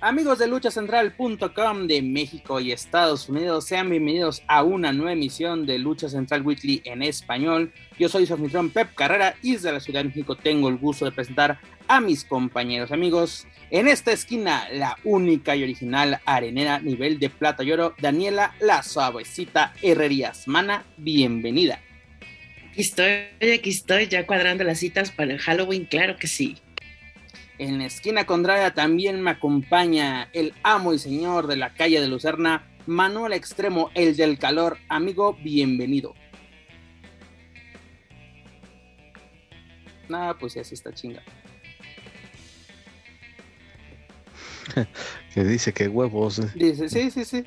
Amigos de luchacentral.com de México y Estados Unidos, sean bienvenidos a una nueva emisión de Lucha Central Weekly en español. Yo soy su anfitrión Pep Carrera y desde la Ciudad de México tengo el gusto de presentar a mis compañeros amigos. En esta esquina, la única y original arenera nivel de plata y oro, Daniela La Suavecita Herrerías. Mana, bienvenida. Aquí estoy, aquí estoy, ya cuadrando las citas para el Halloween, claro que sí. En la esquina contraria también me acompaña el amo y señor de la calle de Lucerna, Manuel Extremo, el del calor. Amigo, bienvenido. Nada, pues así está chinga. que dice que huevos. Dice, sí, sí, sí.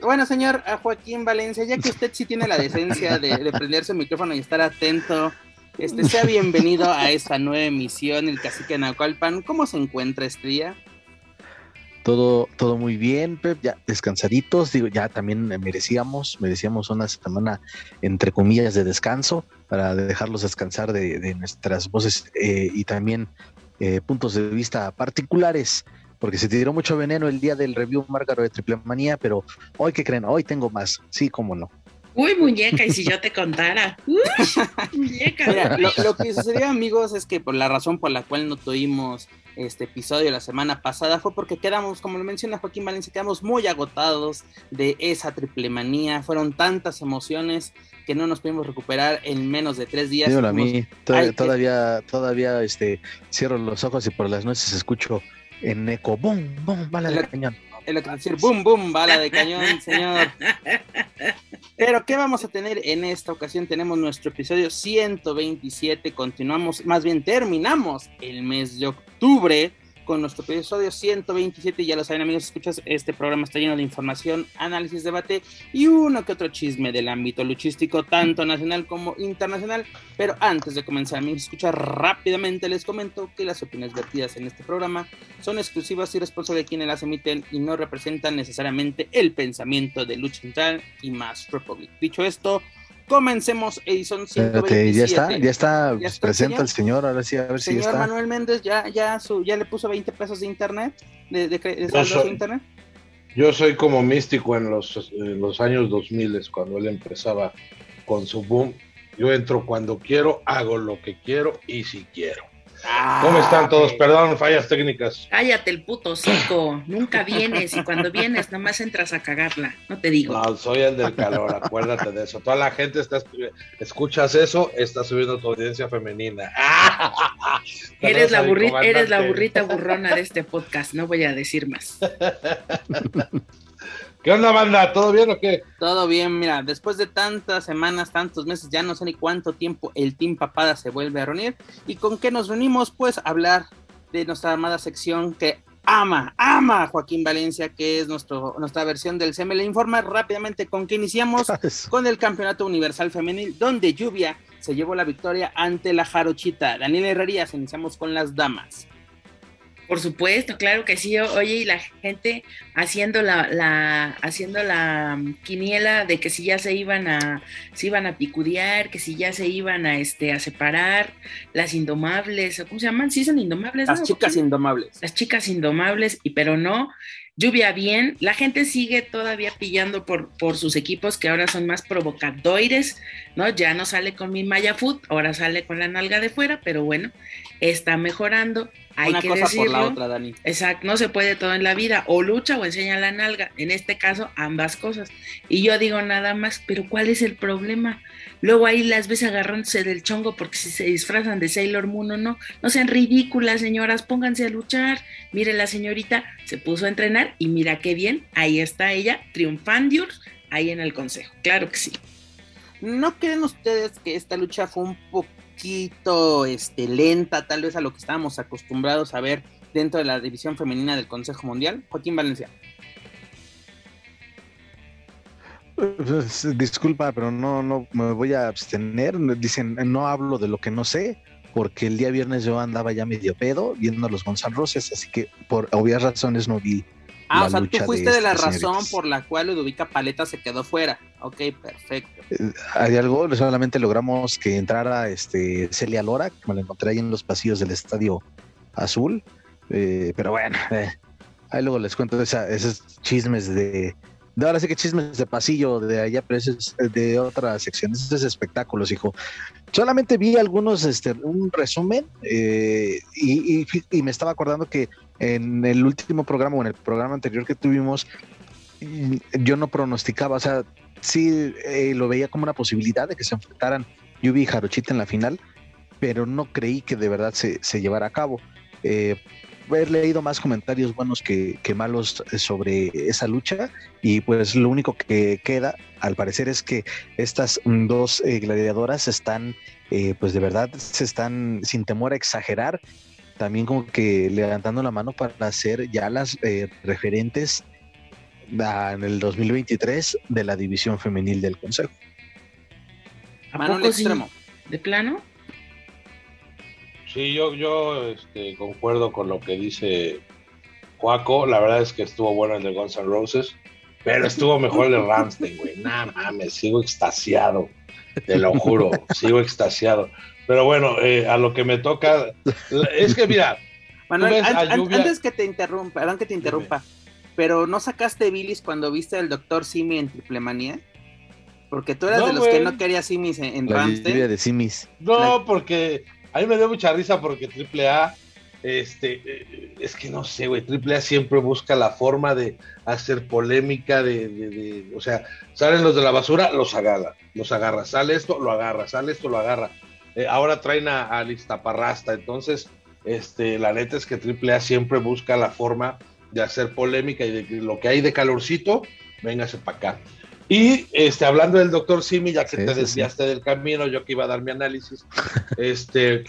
Bueno, señor Joaquín Valencia, ya que usted sí tiene la decencia de, de prenderse el micrófono y estar atento este, sea bienvenido a esta nueva emisión, el Cacique Naucalpan. ¿Cómo se encuentra este día? Todo, todo muy bien, Pep, ya descansaditos, digo, ya también merecíamos, merecíamos una semana entre comillas de descanso para dejarlos descansar de, nuestras voces eh, y también eh, puntos de vista particulares, porque se tiró mucho veneno el día del review Márgaro de Triple Manía, pero hoy que creen, hoy tengo más, sí, cómo no. Uy, muñeca, y si yo te contara. Uy, muñeca. lo, que sucedió, amigos, es que por la razón por la cual no tuvimos este episodio la semana pasada fue porque quedamos, como lo menciona Joaquín Valencia, quedamos muy agotados de esa triple manía. Fueron tantas emociones que no nos pudimos recuperar en menos de tres días. a mí, todavía, todavía, este, cierro los ojos y por las noches escucho en eco, ¡bum, bum, bala de cañón! Lo que decir, ¡bum, bum, bala de cañón, señor! Pero, ¿qué vamos a tener en esta ocasión? Tenemos nuestro episodio 127. Continuamos, más bien terminamos el mes de octubre con nuestro episodio 127. Ya lo saben, amigos, escuchas, este programa está lleno de información, análisis, debate y uno que otro chisme del ámbito luchístico, tanto nacional como internacional. Pero antes de comenzar, amigos, escuchar rápidamente, les comento que las opiniones vertidas en este programa son exclusivas y responsables de quienes las emiten y no representan necesariamente el pensamiento de Lucha Central y Más Republic. Dicho esto, Comencemos, Edison 127. ya está, ya está, ¿Ya presenta el señor, ahora sí, a ver si está. Señor Manuel Méndez, ya, ya, su, ya le puso 20 pesos de internet, de, de, yo, soy, internet. yo soy como místico en los, en los años 2000, cuando él empezaba con su boom. Yo entro cuando quiero, hago lo que quiero y si quiero. ¿Cómo están todos? Perdón, fallas técnicas. Cállate el puto cico. Nunca vienes y cuando vienes nomás entras a cagarla. No te digo. No, soy el del calor, acuérdate de eso. Toda la gente está escuchas eso, está subiendo tu audiencia femenina. eres la burrita, eres la burrita burrona de este podcast, no voy a decir más. ¿Qué onda, banda? ¿Todo bien o qué? Todo bien, mira, después de tantas semanas, tantos meses, ya no sé ni cuánto tiempo el Team Papada se vuelve a reunir. ¿Y con qué nos reunimos? Pues hablar de nuestra amada sección que ama, ama Joaquín Valencia, que es nuestro, nuestra versión del CM. Le informa rápidamente con que iniciamos con el Campeonato Universal Femenil, donde Lluvia se llevó la victoria ante la Jarochita. Daniel Herrerías, iniciamos con las damas. Por supuesto, claro que sí. Oye, y la gente haciendo la, la, haciendo la quiniela de que si ya se iban a, se iban a picudear, que si ya se iban a este a separar, las indomables, ¿cómo se llaman? Sí son indomables. Las chicas indomables. Las chicas indomables, y pero no, lluvia bien. La gente sigue todavía pillando por, por sus equipos que ahora son más provocadores, ¿no? Ya no sale con mi Maya Food, ahora sale con la nalga de fuera, pero bueno, está mejorando. Hay Una que cosa decirlo. por la otra, Dani. Exacto, no se puede todo en la vida, o lucha o enseña la nalga, en este caso ambas cosas. Y yo digo nada más, pero ¿cuál es el problema? Luego ahí las ves agarrándose del chongo porque si se disfrazan de Sailor Moon o no, no sean ridículas, señoras, pónganse a luchar. Mire, la señorita se puso a entrenar y mira qué bien, ahí está ella, triunfando ahí en el consejo, claro que sí. ¿No creen ustedes que esta lucha fue un poquito este, lenta, tal vez a lo que estábamos acostumbrados a ver dentro de la división femenina del Consejo Mundial? Joaquín Valencia. Disculpa, pero no, no me voy a abstener. Dicen, no hablo de lo que no sé, porque el día viernes yo andaba ya medio pedo viendo a los Gonzalo Roses, así que por obvias razones no vi. Ah, o sea, tú fuiste de, la razón por la cual Ludovica Paleta se quedó fuera. Ok, perfecto. Eh, hay algo, solamente logramos que entrara este Celia Lora, que me la encontré ahí en los pasillos del Estadio Azul. Eh, pero bueno, eh, ahí luego les cuento esos chismes de, de ahora sí que chismes de pasillo de allá, pero ese es de otras secciones, esos es espectáculos, hijo. Solamente vi algunos, este, un resumen eh, y, me estaba acordando que en el último programa o en el programa anterior que tuvimos, yo no pronosticaba, o sea, sí eh, lo veía como una posibilidad de que se enfrentaran Yubi y Jarochita en la final, pero no creí que de verdad se, se llevara a cabo. Eh, he leído más comentarios buenos que, malos sobre esa lucha y pues lo único que queda al parecer es que estas dos eh, gladiadoras están eh, pues de verdad se están sin temor a exagerar también como que levantando la mano para ser ya las eh, referentes en el 2023 de la división femenil del consejo. ¿A extremo. ¿De plano? Sí, yo, yo este, concuerdo con lo que dice Juaco. La verdad es que estuvo bueno el de Guns N' Roses, pero estuvo mejor el de Ramstein, güey. Nada mames, sigo extasiado. Te lo juro, sigo extasiado. Pero bueno, eh, a lo que me toca, es que mira, Manuel, antes que te interrumpa, perdón que te interrumpa, pero ¿no sacaste bilis cuando viste al doctor Simi en Triple Manía? Porque tú eras de los que no querías Simis en, en Ramstein. de Simis. No, porque a mí me dio mucha risa porque AAA, este, eh, es que no sé, güey, AAA siempre busca la forma de hacer polémica, de, o sea, salen los de la basura, los agarra, los agarra, sale esto, lo agarra, sale esto, lo agarra. Eh, ahora traen a, a entonces, este, la neta es que AAA siempre busca la forma de hacer polémica y de lo que hay de calorcito, véngase para acá. Y este, hablando del doctor Simi, ya que te desviaste del camino, yo que iba a dar mi análisis, este,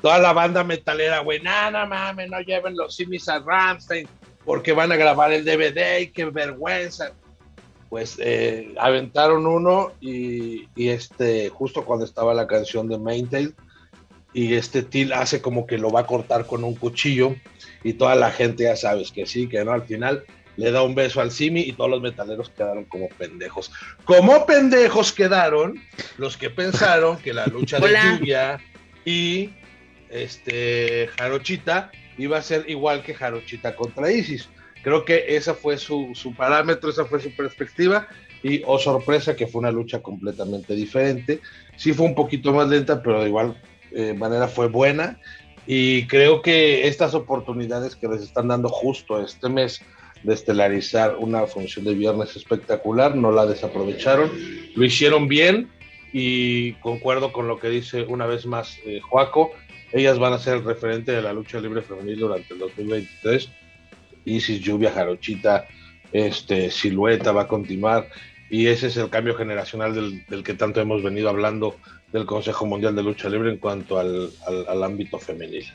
toda la banda metalera, güey, nada mames, no lleven los Simis a Ramstein porque van a grabar el DVD y qué vergüenza. Pues eh, aventaron uno y, este, justo cuando estaba la canción de Maintail, y este Til hace como que lo va a cortar con un cuchillo y toda la gente ya sabes que sí, que no, al final le da un beso al Simi y todos los metaleros quedaron como pendejos. Como pendejos quedaron los que pensaron que la lucha de lluvia y este Jarochita iba a ser igual que Jarochita contra Isis. Creo que esa fue su, parámetro, esa fue su perspectiva y oh sorpresa que fue una lucha completamente diferente. Sí fue un poquito más lenta, pero de igual eh, manera fue buena y creo que estas oportunidades que les están dando justo este mes de estelarizar una función de viernes espectacular, no la desaprovecharon, lo hicieron bien y concuerdo con lo que dice una vez más eh, Joaco, ellas van a ser el referente de la lucha libre femenil durante el 2023, Isis, Lluvia, Jarochita, este, Silueta va a continuar y ese es el cambio generacional del, que tanto hemos venido hablando del Consejo Mundial de Lucha Libre en cuanto al, al ámbito femenil.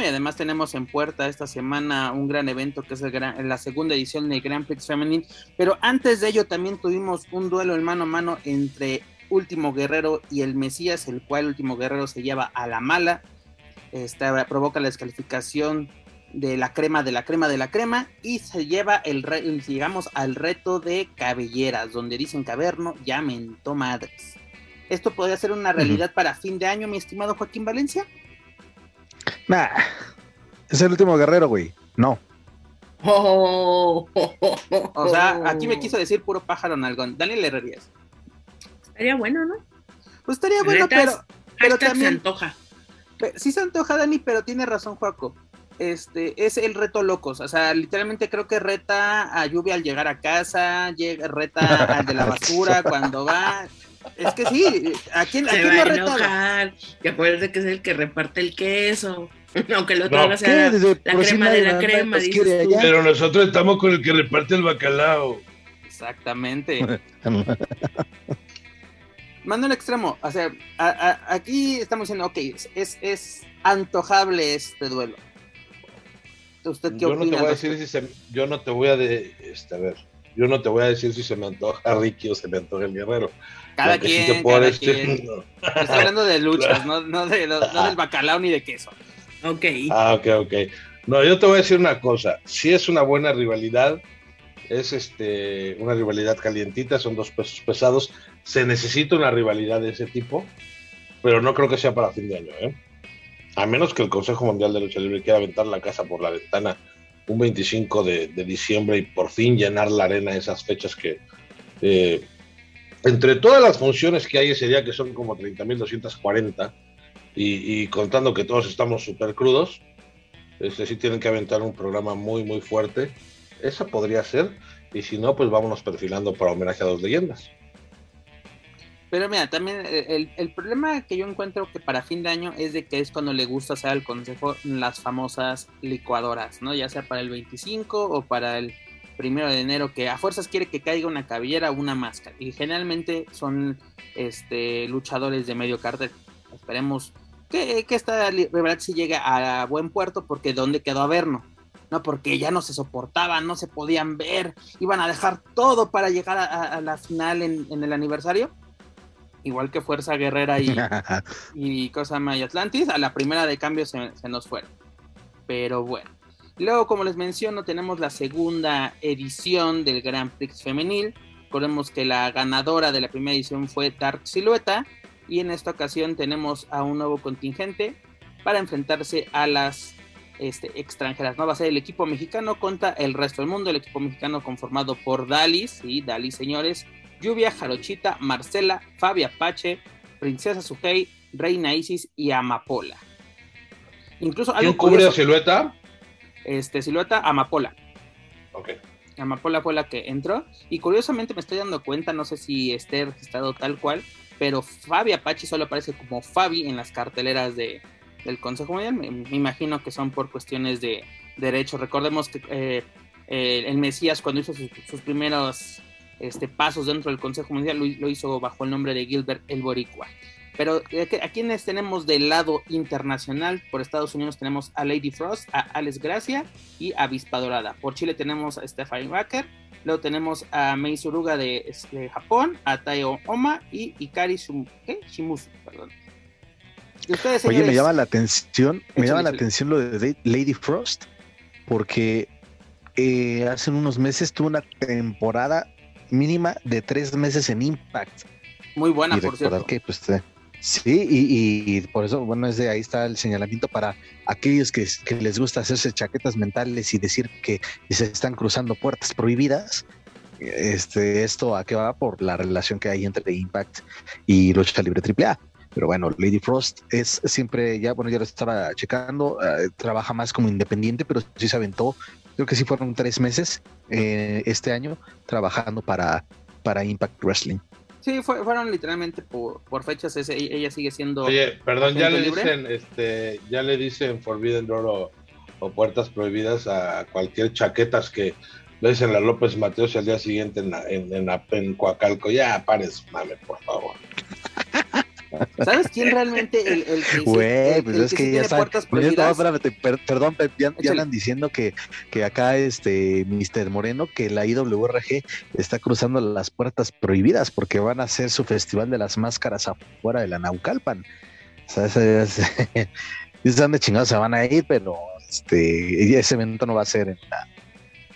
Y además tenemos en puerta esta semana un gran evento que es la segunda edición del Grand Prix Femenil. Pero antes de ello también tuvimos un duelo en mano a mano entre Último Guerrero y el Mesías, el cual Último Guerrero se lleva a la mala. Esta, provoca la descalificación de la crema de la crema de la crema y se lleva el llegamos al reto de cabelleras donde dicen caverno ya mentó madres. ¿Esto podría ser una realidad para fin de año, mi estimado Joaquín Valencia? Nah, es el último guerrero, güey. No. o sea, aquí me quiso decir puro pájaro nalgón. Daniel Herrerías. Estaría bueno, ¿no? Pues estaría bueno, pero, pero también. se antoja. Sí se antoja, Dani, pero tiene razón, Juaco. Este, es el reto locos. O sea, literalmente creo que reta a Lluvia al llegar a casa, llega, reta al de la basura cuando va. Es que sí, ¿a quién, ¿a quién va a enojar? Que acuérdate que es el que reparte el queso. Aunque lo otro sea la, crema de la crema. Pero nosotros estamos con el que reparte el bacalao. Exactamente. Mando el extremo. O sea, aquí estamos diciendo, ok, es, es antojable este duelo. ¿Usted qué yo no te voy a decir si se, yo no te voy a de, este, a ver, yo no te voy a decir si se me antoja Ricky o se me antoja el guerrero. Cada sí quien, cada decir- quien. Estoy hablando de luchas, no, no, de, no, no del bacalao ni de queso. Ok. Ah, ok, ok. No, yo te voy a decir una cosa. Si es una buena rivalidad, es este una rivalidad calientita, son dos pesos pesados. Se necesita una rivalidad de ese tipo, pero no creo que sea para fin de año, ¿eh? A menos que el Consejo Mundial de Lucha Libre quiera aventar la casa por la ventana un 25 de, de diciembre y por fin llenar la arena esas fechas que... eh, entre todas las funciones que hay ese día, que son como 30.240, y, y contando que todos estamos súper crudos, este, sí tienen que aventar un programa muy, muy fuerte. Esa podría ser. Y si no, pues vámonos perfilando para homenaje a dos leyendas. Pero mira, también eh, el, el problema que yo encuentro que para fin de año es de que es cuando le gusta hacer al consejo las famosas licuadoras, ¿no? Ya sea para el 25 o para el primero de enero, que a fuerzas quiere que caiga una cabellera o una máscara. Y generalmente son este, luchadores de medio cartel. Esperemos que, que esta li- rivalidad sí llegue a buen puerto, porque ¿dónde quedó Averno? No, porque ya no se soportaban, no se podían ver, iban a dejar todo para llegar a, la final en, en el aniversario. Igual que Fuerza Guerrera y, y cosa y Atlantis, a la primera de cambio se, se nos fueron. Pero bueno. Luego, como les menciono, tenemos la segunda edición del Grand Prix femenil. Recordemos que la ganadora de la primera edición fue Dark Silueta. Y en esta ocasión tenemos a un nuevo contingente para enfrentarse a las este, extranjeras. No va a ser el equipo mexicano contra el resto del mundo. El equipo mexicano conformado por Dalis, y Dalis señores, Lluvia, Jarochita, Marcela, Fabia Pache, Princesa Sujei, Reina Isis y Amapola. Incluso ¿Quién algo cubre a curioso, Silueta? Este, silueta Amapola. Ok. Amapola fue la que entró. Y curiosamente me estoy dando cuenta, no sé si esté registrado tal cual, pero Fabi Apache solo aparece como Fabi en las carteleras de, del Consejo Mundial. Me, me imagino que son por cuestiones de derechos. Recordemos que eh, eh, el Mesías cuando hizo sus, sus primeros este, pasos dentro del Consejo Mundial lo, lo hizo bajo el nombre de Gilbert el Boricua. Pero a quienes tenemos del lado internacional, por Estados Unidos tenemos a Lady Frost, a Alex Gracia y a Avispa Dorada. Por Chile tenemos a Stephanie Baker, luego tenemos a Mei Suruga de, este, Japón, a Taio Oma y Ikari Shum. Shimusu. Perdón. Ustedes, Oye, me llama la atención, me llama la atención lo de Lady Frost, porque eh, hace unos meses tuvo una temporada mínima de tres meses en Impact. muy buena, y por cierto. que, pues, sí, y, por eso, bueno, es de ahí está el señalamiento para aquellos que, que les gusta hacerse chaquetas mentales y decir que se están cruzando puertas prohibidas. Este, esto a qué va por la relación que hay entre Impact y Lucha Libre AAA. Pero bueno, Lady Frost es siempre, ya, bueno, ya lo estaba checando, eh, trabaja más como independiente, pero sí se aventó, creo que sí fueron tres meses eh, este año trabajando para, para Impact Wrestling. Sí, fue- fueron literalmente por, por fechas. ese- ella sigue siendo. Oye, perdón, ya le dicen, este, ya le dicen Forbidden Door o, o puertas prohibidas a cualquier chaquetas que ves en la López Mateos y al día siguiente en, la- en, en, la- en Coacalco. Ya, pares, mame, por favor. ¿Sabes quién realmente el, el que Güey, pues el es que ya saben. Oye, no, espérate, per- perdón, ya, ya andan diciendo que, que acá este Mr. Moreno, que la IWRG está cruzando las puertas prohibidas porque van a hacer su festival de las máscaras afuera de la Naucalpan. O sea, ese, ese- dónde chingados se van a ir, pero este ese evento no va a ser en la-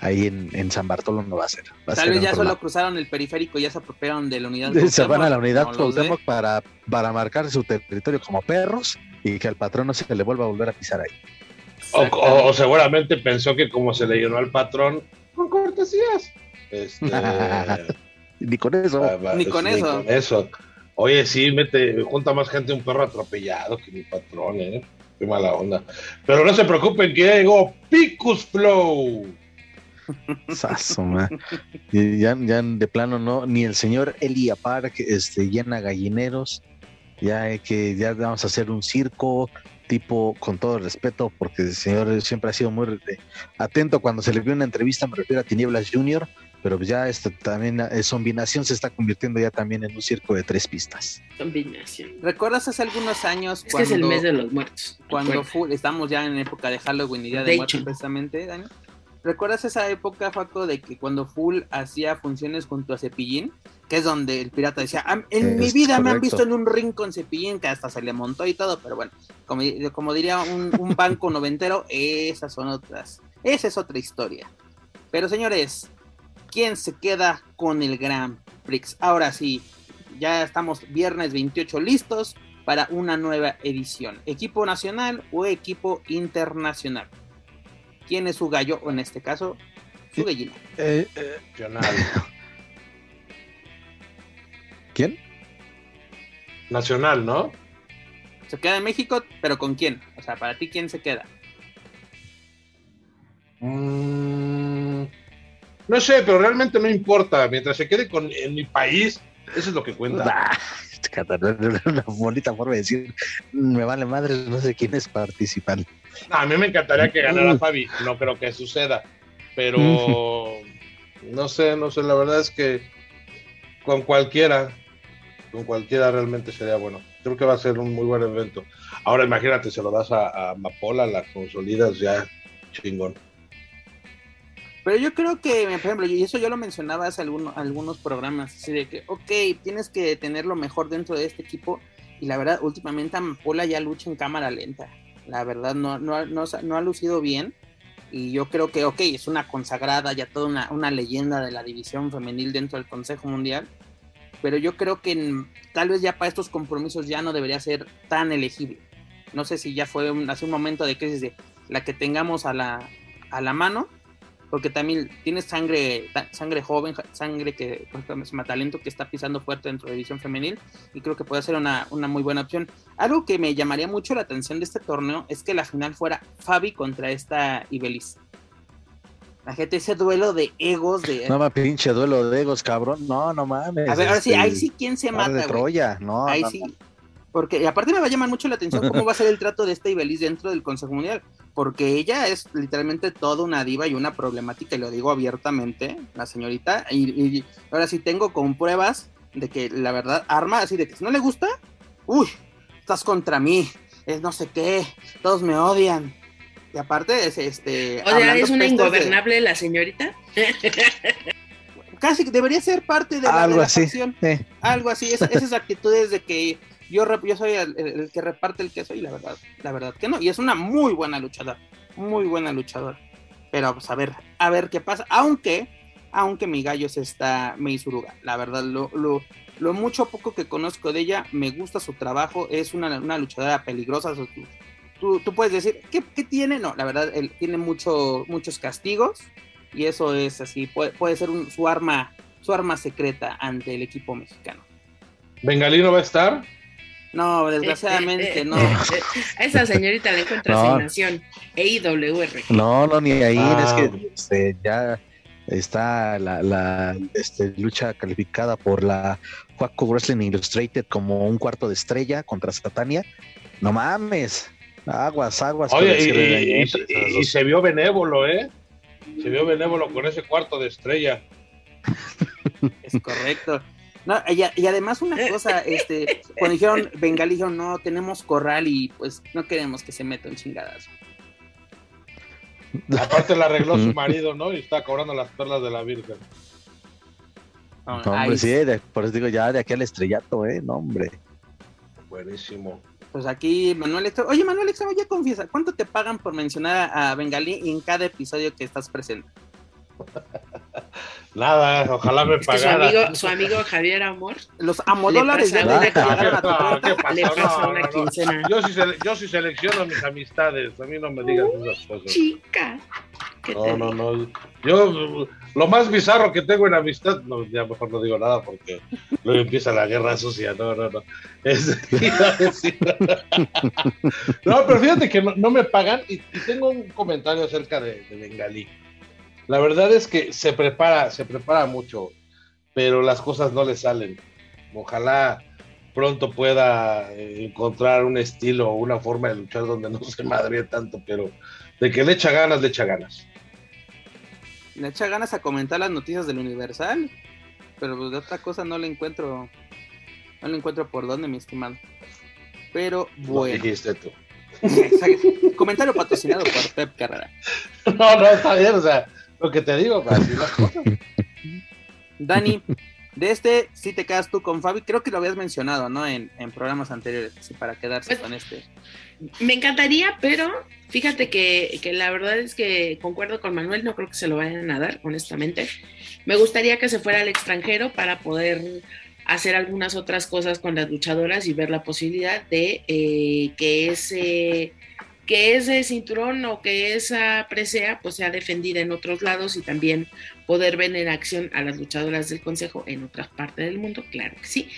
ahí en, en San Bartolo, no va a ser. Va a Tal ser vez ya solo lado. cruzaron el periférico y ya se apropiaron de la unidad. Se van a la unidad. Cuauhtémoc para, para marcar su territorio como perros y que al patrón no se le vuelva a volver a pisar ahí. O, o- o seguramente pensó que como se le llenó al patrón, con cortesías. Este, Ni con eso. va- Ni con eso. con eso. Oye, sí, mete, junta más gente un perro atropellado que mi patrón, ¿eh? Qué mala onda. Pero no se preocupen que ya llegó Picus Flow. Sazo, ya, ya de plano no, ni el señor Elia Park este, llena gallineros, ya hay que ya vamos a hacer un circo tipo con todo el respeto, porque el señor siempre ha sido muy eh, atento cuando se le vio una entrevista, me refiero a Tinieblas Junior, pero ya esto también eh, Zombinación se está convirtiendo ya también en un circo de tres pistas. Combinación. ¿Recuerdas hace algunos años Es que es el cuando, mes de los muertos. cuando Recuerda. fu- estamos ya en época de Halloween y Día de, De Muertos precisamente, Dani? ¿Recuerdas esa época, Faco, de que cuando Full hacía funciones junto a Cepillín? Que es donde el pirata decía, "Ah, en mi vida me han visto en un ring con Cepillín, que hasta se le montó y todo, pero bueno, como, como diría un, un banco noventero, esas son otras, esa es otra historia. Pero señores, ¿quién se queda con el Grand Prix? Ahora sí, ya estamos viernes 28 listos para una nueva edición. ¿Equipo nacional o equipo internacional? ¿Quién es su gallo? O en este caso, su gallina. Eh, eh, Nacional. ¿Quién? Nacional, ¿no? Se queda en México, pero ¿con quién? O sea, para ti, ¿quién se queda? Mm, no sé, pero realmente no importa. Mientras se quede con, en mi país, eso es lo que cuenta. Ah, no, Una bonita forma de decir, me vale madre, no sé quiénes participan. No, a mí me encantaría que ganara Mm. Fabi. No creo que suceda. Pero no sé, no sé. La verdad es que con cualquiera, con cualquiera realmente sería bueno. Creo que va a ser un muy buen evento. Ahora imagínate, se lo das a, a Amapola, la consolidas ya chingón. Pero yo creo que, por ejemplo, y eso yo lo mencionaba hace alguno- algunos programas, así de que, ok, tienes que tener lo mejor dentro de este equipo, y la verdad, últimamente Amapola ya lucha en cámara lenta. La verdad, no, no, no, ha- lucido bien, y yo creo que, ok, es una consagrada, ya toda una, una leyenda de la división femenil dentro del Consejo Mundial, pero yo creo que tal vez ya para estos compromisos ya no debería ser tan elegible. No sé si ya fue un, hace un momento de crisis de la que tengamos a la, a la mano, porque también tienes sangre, sangre joven, sangre que, por ejemplo, es talento que está pisando fuerte dentro de división femenil y creo que puede ser una, una muy buena opción. Algo que me llamaría mucho la atención de este torneo es que la final fuera Fabi contra esta Ibelis. La gente, ese duelo de egos de... No más pinche duelo de egos, cabrón. No, no mames. a ver, ahora sí, este, ahí sí, ¿quién se de mata, güey? Troya, no. Ahí no, sí. no. Porque y aparte me va a llamar mucho la atención cómo va a ser el trato de esta Ibelis dentro del Consejo Mundial. Porque ella es literalmente toda una diva y una problemática, y lo digo abiertamente, la señorita. Y, y ahora sí tengo con pruebas de que la verdad arma así de que si no le gusta, uy, estás contra mí, es no sé qué, todos me odian. Y aparte es este. O sea, es una de- ingobernable la señorita. casi debería ser parte de la, de Algo la así. facción. eh. algo así, es- esas actitudes de que yo, yo soy el, que reparte el queso y la verdad, la verdad que no, y es una muy buena luchadora, muy buena luchadora, pero pues a ver, a ver qué pasa, aunque, aunque mi gallo se está Meisuruga, la verdad, lo, lo, lo mucho poco que conozco de ella, me gusta su trabajo, es una, una luchadora peligrosa, tú, tú, tú puedes decir, ¿qué, qué tiene? No, la verdad, él tiene mucho, muchos castigos, y eso es así, puede, puede ser su arma, su arma secreta ante el equipo mexicano. ¿Bengalino va a estar? No, desgraciadamente no. A esa señorita le encuentra No. asignación. E EIWR. No, no, ni ahí. Ah. Es que este, ya está la, la este, lucha calificada por la Juaco Wrestling Illustrated como un cuarto de estrella contra Satania. No mames. Aguas, aguas. Oye, el y, se vio benévolo, ¿eh? Se vio benévolo con ese cuarto de estrella. Es correcto. No, y, a- y además una cosa, este, cuando dijeron Bengali, dijeron, no, tenemos corral y pues no queremos que se metan chingadas. Aparte la arregló su marido, ¿no? Y está cobrando las perlas de la Virgen. No, hombre, sí, de- por eso digo ya de aquí al estrellato, ¿eh? No, hombre. Buenísimo. Pues aquí Manuel Extremo, oye Manuel Extremo, ya confiesa, ¿cuánto te pagan por mencionar a, a Bengalí en cada episodio que estás presente? Nada, ojalá me Es que su pagara. amigo, su amigo Javier Amor Los amodólares ya te a. Yo sí, sele- yo sí selecciono mis amistades, a mí no me digas esas cosas. Chica. ¿Qué te No, no, no. Yo, lo más bizarro que tengo en amistad, no, ya mejor no digo nada porque luego empieza la guerra sucia. No, no, no. Es- no, pero fíjate que no, no me pagan y, y tengo un comentario acerca de, de Bengalí. La verdad es que se prepara, se prepara mucho, pero las cosas no le salen. Ojalá pronto pueda eh, encontrar un estilo o una forma de luchar donde no se madre tanto, pero de que le echa ganas, le echa ganas. Le echa ganas a comentar las noticias del Universal, pero pues de otra cosa no le encuentro, no le encuentro por dónde, mi estimado. Pero bueno. dijiste tú. Comentario patrocinado por Pep Carrera. No, no, está bien, o sea, lo que te digo, las cosas. Dani, de este, si te quedas tú con Fabi, creo que lo habías mencionado, ¿no? En, programas anteriores, para quedarse pues, con este. Me encantaría, pero fíjate que, que, la verdad es que concuerdo con Manuel, no creo que se lo vayan a dar, honestamente. Me gustaría que se fuera al extranjero para poder hacer algunas otras cosas con las luchadoras y ver la posibilidad de eh, que ese que ese cinturón o que esa presea pues sea defendida en otros lados y también poder ver en acción a las luchadoras del consejo en otras partes del mundo, claro que sí.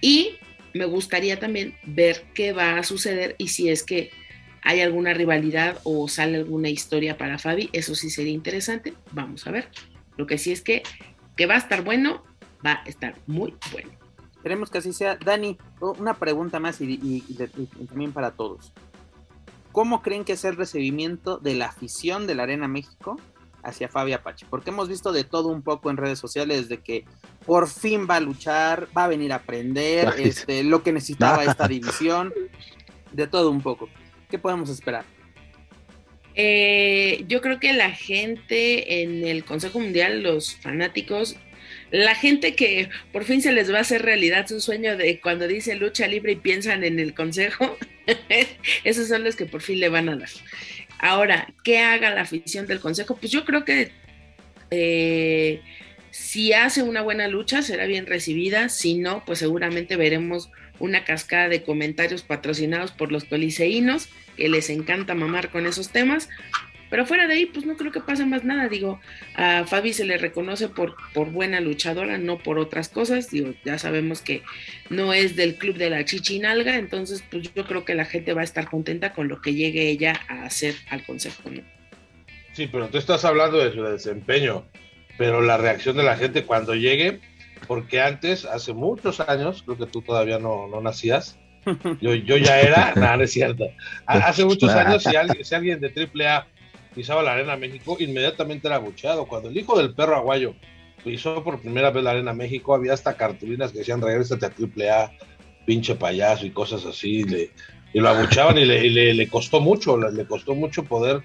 Y me gustaría también ver qué va a suceder y si es que hay alguna rivalidad o sale alguna historia para Fabi, eso sí sería interesante, vamos a ver. Lo que sí es que, que va a estar bueno, va a estar muy bueno. Esperemos que así sea. Dani, una pregunta más y también para todos. ¿Cómo creen que es el recibimiento de la afición de la Arena México hacia Fabi Apache? Porque hemos visto de todo un poco en redes sociales de que por fin va a luchar, va a venir a aprender este, lo que necesitaba esta división, de todo un poco. ¿Qué podemos esperar? Eh, yo creo que la gente en el Consejo Mundial, los fanáticos, la gente que por fin se les va a hacer realidad su sueño de cuando dice lucha libre y piensan en el consejo, esos son los que por fin le van a dar. Ahora, ¿qué haga la afición del consejo? Pues yo creo que eh, si hace una buena lucha será bien recibida, si no, pues seguramente veremos una cascada de comentarios patrocinados por los coliseínos, que les encanta mamar con esos temas, pero fuera de ahí, pues no creo que pase más nada. Digo, a Fabi se le reconoce por, por buena luchadora, no por otras cosas. Digo, ya sabemos que no es del club de la chichinalga, entonces pues yo creo que la gente va a estar contenta con lo que llegue ella a hacer al consejo, ¿no? Sí, pero tú estás hablando de su desempeño, pero la reacción de la gente cuando llegue, porque antes, hace muchos años, creo que tú todavía no, no nacías, yo, yo ya era, nada, no es cierto. Hace muchos años, si alguien, si alguien de AAA pisaba la Arena México, inmediatamente era bucheado. Cuando el hijo del perro aguayo pisó por primera vez la Arena México, había hasta cartulinas que decían regresate a triple A, pinche payaso y cosas así. y lo abuchaban y le, le, costó mucho, le, costó mucho poder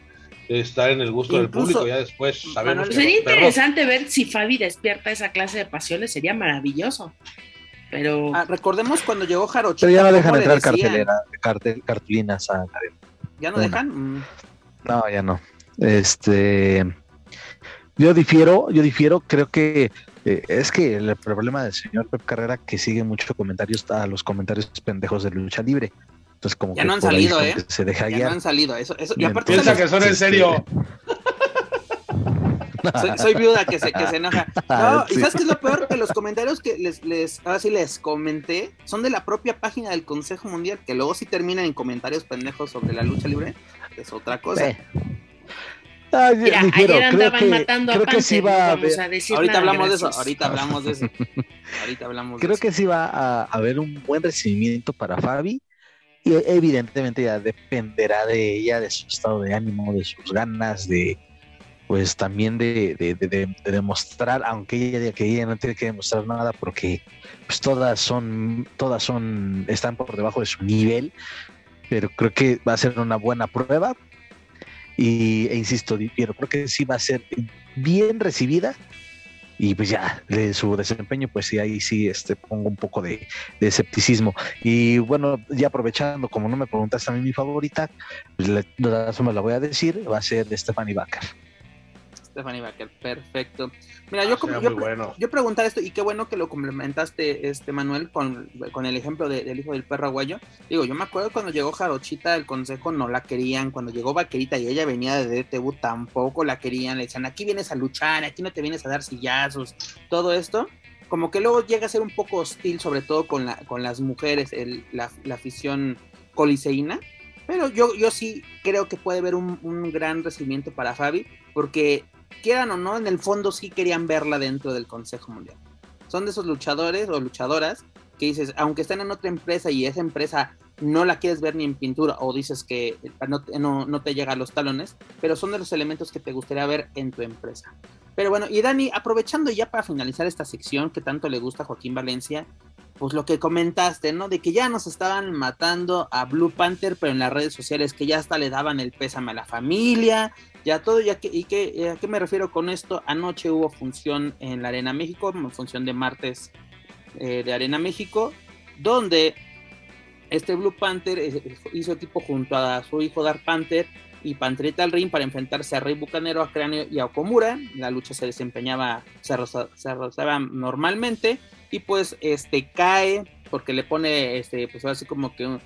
estar en el gusto del público. Ya después sabemos Sería interesante ver si Fabi despierta esa clase de pasiones, sería maravilloso. Pero ah, recordemos cuando llegó Jarochita. Pero ya no dejan entrar cartelera, cartulinas a ¿Ya no dejan? Mm. No, ya no. Este, yo difiero, yo difiero, creo que eh, es que el problema del señor Pep Carrera que sigue muchos comentarios a los comentarios pendejos de lucha libre. Entonces como ya no han salido, ¿eh? Se deja ya no han salido, eso, eso y aparte piensa que son en serio. soy, viuda que se, que se enoja. No, y sabes qué es lo peor que los comentarios que les, les, ahora sí les comenté son de la propia página del Consejo Mundial, que luego sí terminan en comentarios pendejos sobre la lucha libre, es otra cosa. Ah, ayer andaban matando a que sí va a, decir Ahorita hablamos de eso, ahorita hablamos de eso. Ahorita hablamos creo que sí va a haber un buen recibimiento para Fabi. Y evidentemente ya dependerá de ella, de su estado de ánimo, de sus ganas, de pues también de, de, demostrar, aunque ella diga que ella no tiene que demostrar nada porque pues todas son, todas son, están por debajo de su nivel, pero creo que va a ser una buena prueba y, e insisto, pero creo que sí va a ser bien recibida. Y pues ya, de su desempeño, pues sí, ahí sí este, pongo un poco de, escepticismo. Y bueno, ya aprovechando, como no me preguntaste a mí mi favorita, pues la, la voy a decir, va a ser de Stephanie Baker. Stephanie Baker, perfecto. Mira, yo, ah, yo, yo preguntaba esto, y qué bueno que lo complementaste, este Manuel, con, con el ejemplo del hijo del perro aguayo. Digo, yo me acuerdo cuando llegó Jarochita del consejo, no la querían. Cuando llegó Vaquerita y ella venía de DTU, tampoco la querían. Le decían, aquí vienes a luchar, aquí no te vienes a dar sillazos, todo esto. Como que luego llega a ser un poco hostil, sobre todo con, la, con las mujeres, el, la, la afición coliseína. Pero yo, yo sí creo que puede haber un, un gran recibimiento para Fabi, porque quieran o no, en el fondo sí querían verla dentro del Consejo Mundial. Son de esos luchadores o luchadoras que dices, aunque estén en otra empresa y esa empresa no la quieres ver ni en pintura o dices que no, te llega a los talones, pero son de los elementos que te gustaría ver en tu empresa. Pero bueno, y Dani, aprovechando ya para finalizar esta sección que tanto le gusta a Joaquín Valencia, pues lo que comentaste, ¿no? De que ya nos estaban matando a Blue Panther, pero en las redes sociales que ya hasta le daban el pésame a la familia, ya todo, ya que, y que, a qué me refiero con esto, anoche hubo función en la Arena México, función de martes eh, de Arena México, donde este Blue Panther eh, hizo equipo junto a su hijo Dark Panther y Panterita al ring para enfrentarse a Rey Bucanero, a Cráneo y a Okomura. La lucha se desempeñaba, se, rozaba normalmente y pues este cae porque le pone este pues así como que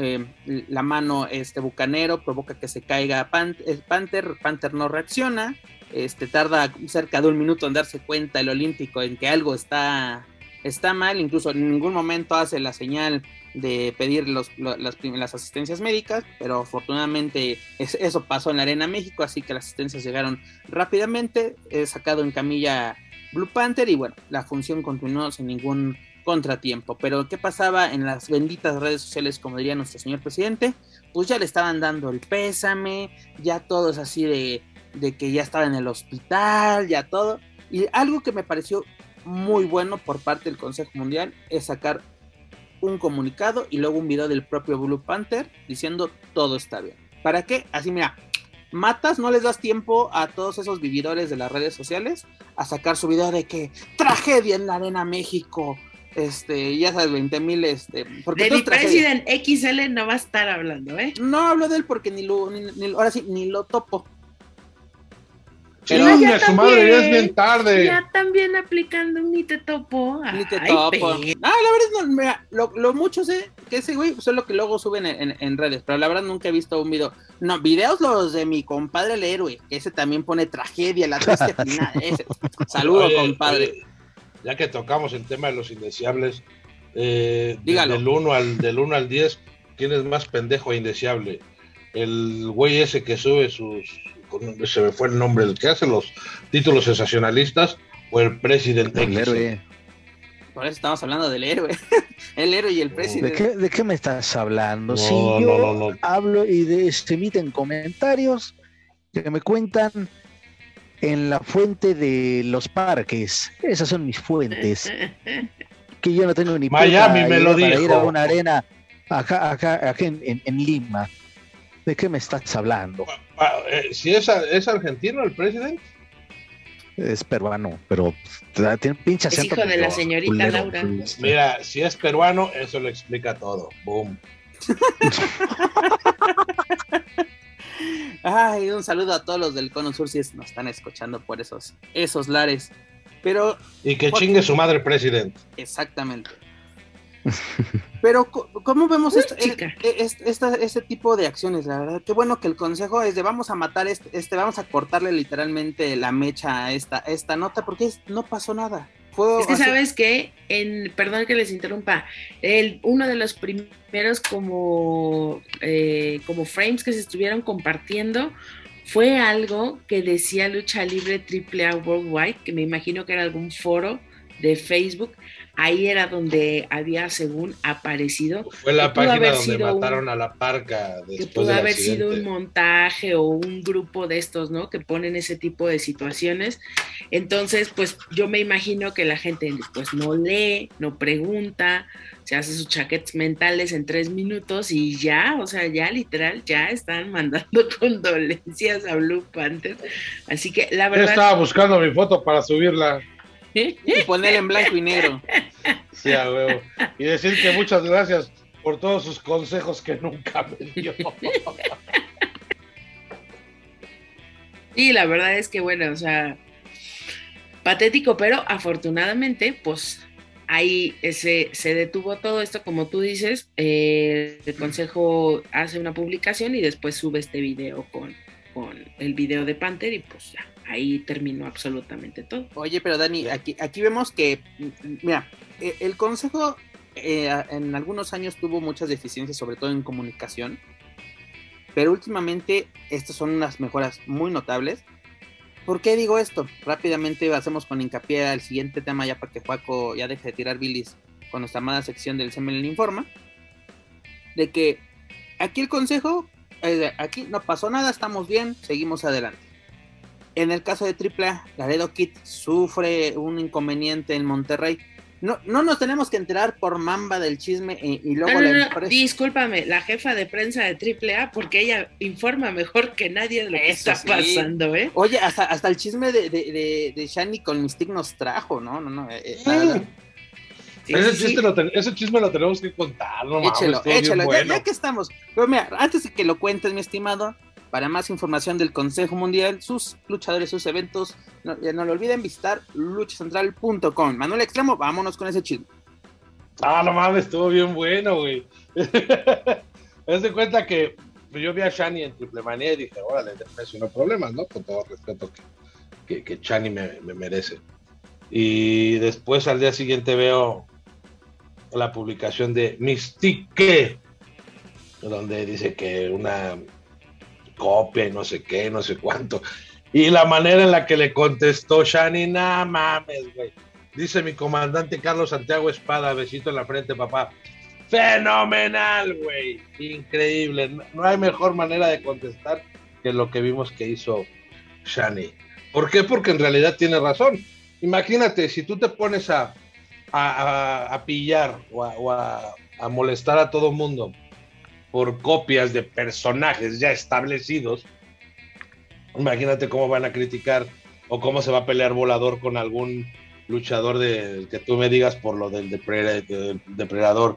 eh, la mano este bucanero provoca que se caiga Panther, Panther no reacciona, este tarda cerca de un minuto en darse cuenta el olímpico en que algo está está mal, incluso en ningún momento hace la señal de pedir los, las, asistencias médicas, pero afortunadamente eso pasó en la Arena México, así que las asistencias llegaron rápidamente, he sacado en camilla Blue Panther y bueno, la función continuó sin ningún contratiempo. Pero ¿qué pasaba en las benditas redes sociales, como diría nuestro señor presidente? Pues ya le estaban dando el pésame, ya todo es así de, de que ya estaba en el hospital, ya todo. Y algo que me pareció muy bueno por parte del Consejo Mundial es sacar un comunicado y luego un video del propio Blue Panther diciendo todo está bien. ¿Para qué? Así mira, matas, no les das tiempo a todos esos vividores de las redes sociales a sacar su video de que tragedia en la Arena México. Este, ya sabes, 20 mil, este. Porque de President XL no va a estar hablando, ¿eh? No hablo de él porque ni lo, ahora sí, ni lo topo. Pero ya su madre, ya es bien tarde. Ya también aplicando un ni te topo. Ni te topo. Ah, la verdad es no, mira, lo, lo, mucho sé que ese güey es lo que luego suben en, redes, pero la verdad nunca he visto un video. No, videos los de mi compadre el héroe, que ese también pone tragedia, la triste final. Ese. Saludo, compadre. Ya que tocamos el tema de los indeseables, eh, del 1 al, del 1 al 10, ¿quién es más pendejo e indeseable? El güey ese que sube sus se me fue el nombre, el que hace los títulos sensacionalistas o el presidente. El héroe. Por eso estamos hablando del héroe. el héroe y el presidente. ¿De qué, me estás hablando? si yo hablo y de, se emiten comentarios que me cuentan en la fuente de los parques. Esas son mis fuentes. que yo no tengo ni Miami me lo para ir a una arena acá, acá, acá en, en Lima. ¿De qué me estás hablando? Eh, si es, es argentino el presidente. Es peruano, pero tiene pinche acento. Es hijo de la señorita Laura. Mira, si es peruano, eso lo explica todo. Boom. Ay, un saludo a todos los del Cono Sur si nos están escuchando por esos, esos lares. Pero. Y que chingue su madre presidente. Exactamente. Pero, ¿cómo vemos este, este, tipo de acciones? La verdad, qué bueno que el consejo es de vamos a matar este, este vamos a cortarle literalmente la mecha a esta, esta nota, porque no pasó nada. Es que sabes que, en, perdón que les interrumpa, el, uno de los primeros como, eh, como frames que se estuvieron compartiendo fue algo que decía Lucha Libre AAA Worldwide, que me imagino que era algún foro de Facebook, ahí era donde había según aparecido. Fue la página donde mataron a la parca. Que pudo haber sido un montaje o un grupo de estos, ¿no? Que ponen ese tipo de situaciones. Entonces, pues yo me imagino que la gente pues no lee, no pregunta, se hace sus chaquetes mentales en tres minutos y ya, o sea, ya literal, ya están mandando condolencias a Blue Panther. Así que la verdad... Yo estaba buscando mi foto para subirla. Y ponerle en blanco y negro. Sí, a huevo. Y decir que muchas gracias por todos sus consejos que nunca me dio. Sí, la verdad es que, bueno, o sea, patético, pero afortunadamente, pues ahí se, se detuvo todo esto, como tú dices, eh, el consejo hace una publicación y después sube este video con, con el video de Panther y pues ya, ahí terminó absolutamente todo. Oye, pero Dani, aquí, aquí vemos que, mira, e, el Consejo eh, en algunos años tuvo muchas deficiencias, sobre todo en comunicación, pero últimamente estas son unas mejoras muy notables. ¿Por qué digo esto? Rápidamente hacemos con hincapié al siguiente tema ya para que Juaco ya deje de tirar bilis con nuestra amada sección del Semen Informa, de que aquí el Consejo, eh, aquí no pasó nada, estamos bien, seguimos adelante en el caso de AAA, Laredo Kit sufre un inconveniente en Monterrey. no, no nos tenemos que enterar por mamba del chisme y, y luego No, no, la empresa- discúlpame, la jefa de prensa de AAA, porque ella informa mejor que nadie de lo que Eso está sí. pasando, ¿eh? Oye, hasta, hasta el chisme de, de, de, de Shani con Mystique nos trajo, ¿no? No, no. eh, eh. Sí, ese, sí, sí. chiste lo ten- ese chisme lo tenemos que contar, no mames, échelo, bien échelo, ya, bueno. ya que estamos. Pero mira, antes de que lo cuentes, mi estimado, para más información del Consejo Mundial, sus luchadores, sus eventos, no, ya no lo olviden visitar luchacentral.com. Manuel Extremo, vámonos con ese chisme. Ah, no mames, estuvo bien bueno, güey. Haz de cuenta que yo vi a Shani en Triple Manía y dije, órale, no problemas, ¿no? Con todo el respeto que, que, que Shani me, me merece. Y después al día siguiente veo la publicación de Mystique, donde dice que una copia y no sé qué, no sé cuánto. Y la manera en la que le contestó Shani, no mames, güey. Dice mi comandante Carlos Santiago Espada, besito en la frente, papá. Fenomenal, güey. Increíble. No, hay mejor manera de contestar que lo que vimos que hizo Shani. ¿Por qué? Porque en realidad tiene razón. Imagínate, si tú te pones a, a, a- pillar o, a, o a molestar a todo mundo por copias de personajes ya establecidos, imagínate cómo van a criticar o cómo se va a pelear volador con algún luchador de que tú me digas por lo del depre- del depredador.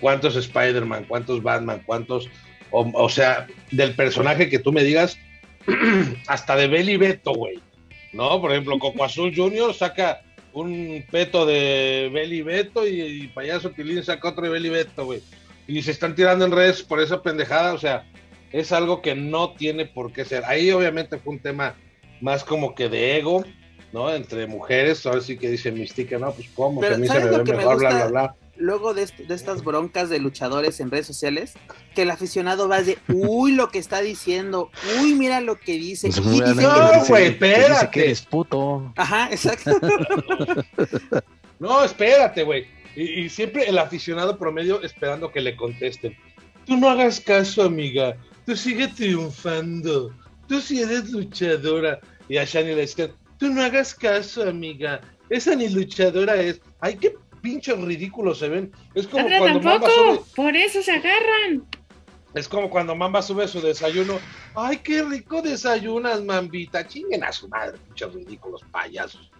¿Cuántos Spider-Man? ¿Cuántos Batman? ¿Cuántos? O, o sea, del personaje que tú me digas, hasta de Belly Beto, güey. ¿No? Por ejemplo, Coco Azul Jr. saca un peto de Belly Beto y, y Payaso Tilín saca otro de Belly Beto, güey. Y se están tirando en redes por esa pendejada, o sea, es algo que no tiene por qué ser. Ahí obviamente fue un tema más como que de ego, ¿no? Entre mujeres, ahora sí que dice Mystique, no, pues cómo, Pero, que a mí se ¿sabes me ve me mejor, bla, bla, bla. Luego de, est- de estas broncas de luchadores en redes sociales, que el aficionado va de, uy, lo que está diciendo, uy, mira lo que dice. Pues, y dice No, güey, que dice espérate. que eres puto. Ajá, exacto. No, espérate, güey. Y, y siempre el aficionado promedio esperando que le contesten. Tú no hagas caso, amiga. Tú sigue triunfando. Tú sí eres luchadora. Y a Shani le decían, tú no hagas caso, amiga. Esa ni luchadora es. Ay, qué pinches ridículos se ven. Es como Ahora cuando Mamba sube, tampoco, por eso se agarran. es como cuando Mamba sube su desayuno. Ay, qué rico desayunas, Mambita. Chinguen a su madre, pinches ridículos payasos.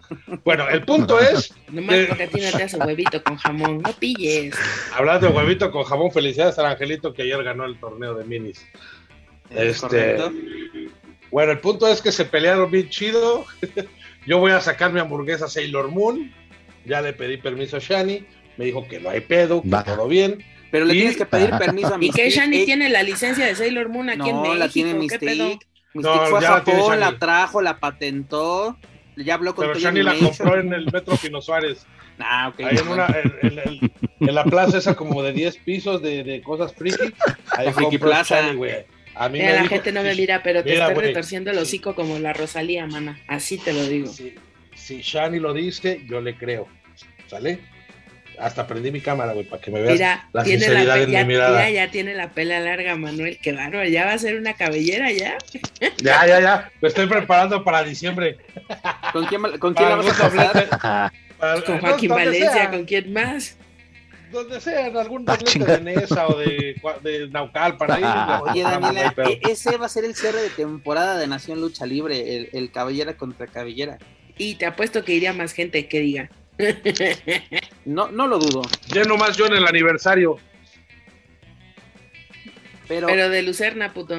Bueno, el punto es Nomás Eh. porque a ti no te hace huevito con jamón, no pilles. Hablando de huevito con jamón, felicidades al Angelito que ayer ganó el torneo de minis. Es Este, correcto. Bueno, el punto es que se pelearon bien chido. Yo voy a sacar mi hamburguesa Sailor Moon. Ya le pedí permiso a Shani. Me dijo que no hay pedo, que Va. todo bien. Pero le y- tienes que pedir permiso a ¿Y Mystique. que Shani Eh, tiene la licencia de Sailor Moon aquí en No, México? la tiene. Mystique. Mystique No, fue a la Japón, la trajo, la patentó. Ya habló con Pero Shani la compró en el Metro Pino Suárez. Ah, ok. Ahí en, una, en, en- en- en la plaza esa como de 10 pisos de, de cosas friki. Ahí La Friki Plaza. Güey. A mí Mira, me la dijo- gente no me mira, pero te Mira, estoy güey. retorciendo el hocico como la Rosalía, mana. Así te lo digo. Si, si Shani lo dice, yo le creo. ¿Sale? Hasta prendí mi cámara, güey, para que me veas Mira, la la sinceridad pe- en ya, mi mirada. mira, ya tiene la pela larga, Manuel. Qué bárbaro. Ya va a ser una cabellera ya. Ya, ya, ya. Me estoy preparando para diciembre. ¿Con quién, con quién la Para vas a doblete. Para- Con no, Joaquín donde Valencia, sea, ¿con quién más? Donde sea, en algún Ah, doblete de Nesa o de, de Naucalpan. Ahí, Oye, ya, Daniela, pero- e- ese va a ser el cierre de temporada de Nación Lucha Libre, el, el cabellera contra cabellera. Y te apuesto que iría más gente que diga. No, no lo dudo, Lleno más yo en el aniversario. pero, Pero de Lucerna, puto.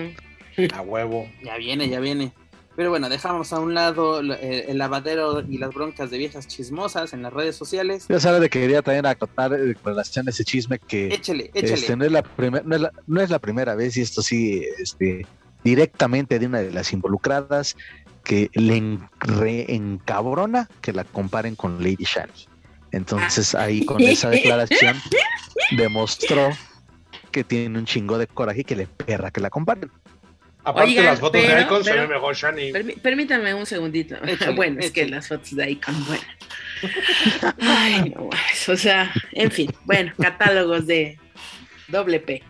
A huevo. ya viene, ya viene. Pero bueno, dejamos a un lado el, el lavadero y las broncas de viejas chismosas en las redes sociales. Ya sabes de que quería también acotar con relación a ese chisme que Échele, échele. este, no, es la primer- no, es la, no es la primera vez, y esto sí, este, directamente de una de las involucradas, que le en- reencabrona que la comparen con Lady Shani. Entonces ahí con esa declaración demostró que tiene un chingo de coraje y que le perra que la comparen. Aparte, Oigan, las fotos de pero- Icon se pero- ve mejor, Shani. Permí- permítame un segundito. Échale, bueno, es que las fotos de Icon, bueno. Ay, no, o sea, en fin, bueno, catálogos de doble P.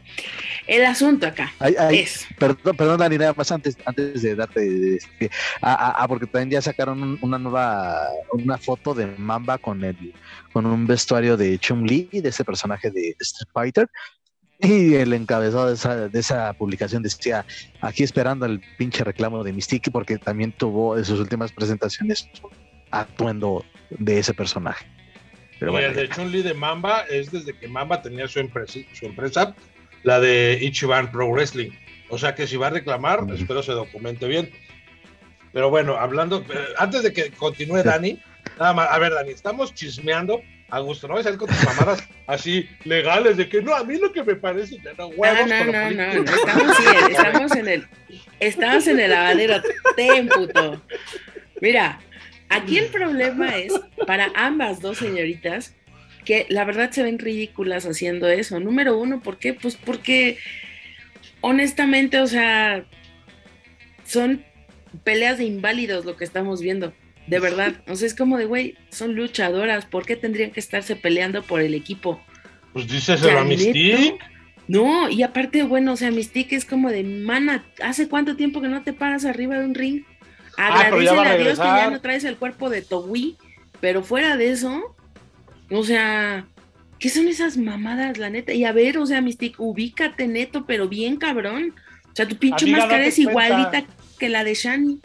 El asunto acá Ay, ay, es. Perdón, perdón, Dani, nada más antes, antes de darte. este, ah, ah, ah, porque también ya sacaron un- una nueva, una foto de Mamba con el, con un vestuario de Chun-Li, de ese personaje de Street Fighter. Y el encabezado de esa, de esa publicación decía, aquí esperando el pinche reclamo de Mystique, porque también tuvo en sus últimas presentaciones un atuendo de ese personaje. Pero bueno, el de Chun-Li de Mamba es desde que Mamba tenía su empresa, su empresa, la de Ichiban Pro Wrestling. O sea que si va a reclamar, Ujú. espero se documente bien. Pero bueno, hablando, eh, antes de que continúe Dani, nada más, a ver, Dani, estamos chismeando a gusto, no salir con tus mamadas así legales de que no, a mí lo que me parece no No, huevos no, no, no, no, estamos, sí, estamos en el, estamos en el lavadero, ten puto. Mira, aquí el problema es para ambas dos señoritas que la verdad se ven ridículas haciendo eso. Número uno, ¿por qué? Pues porque honestamente, o sea, son peleas de inválidos lo que estamos viendo. De verdad, o sea, es como de, güey, son luchadoras, ¿por qué tendrían que estarse peleando por el equipo? Pues díselo a Mystique. No, y aparte, bueno, o sea, Mystique es como de, mana, ¿hace cuánto tiempo que no te paras arriba de un ring? Ah, Agradecele va a Dios que ya no traes el cuerpo de Towi, pero fuera de eso, o sea, ¿qué son esas mamadas, la neta? Y a ver, o sea, Mystique, ubícate neto, pero bien cabrón. O sea, tu pinche Amiga, máscara es igualita cuenta. que la de Shani.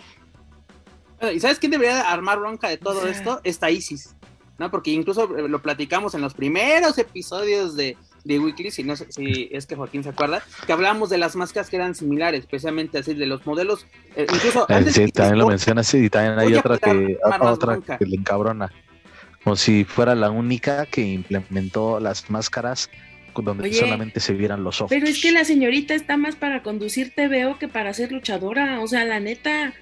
¿Y sabes quién debería armar bronca de todo O sea- esto? Esta Isis, ¿no? Porque incluso eh, lo platicamos en los primeros episodios de, de Weekly, si, no, sé- si es que Joaquín se acuerda, que hablamos de las máscaras que eran similares, especialmente así de los modelos, eh, incluso Eh, antes sí, también lo mencionas y también hay otra que otra bronca. que le encabrona como si fuera la única que implementó las máscaras donde Oye, solamente se vieran los ojos Pero es que la señorita está más para conducir TVO que para ser luchadora. O sea, la neta,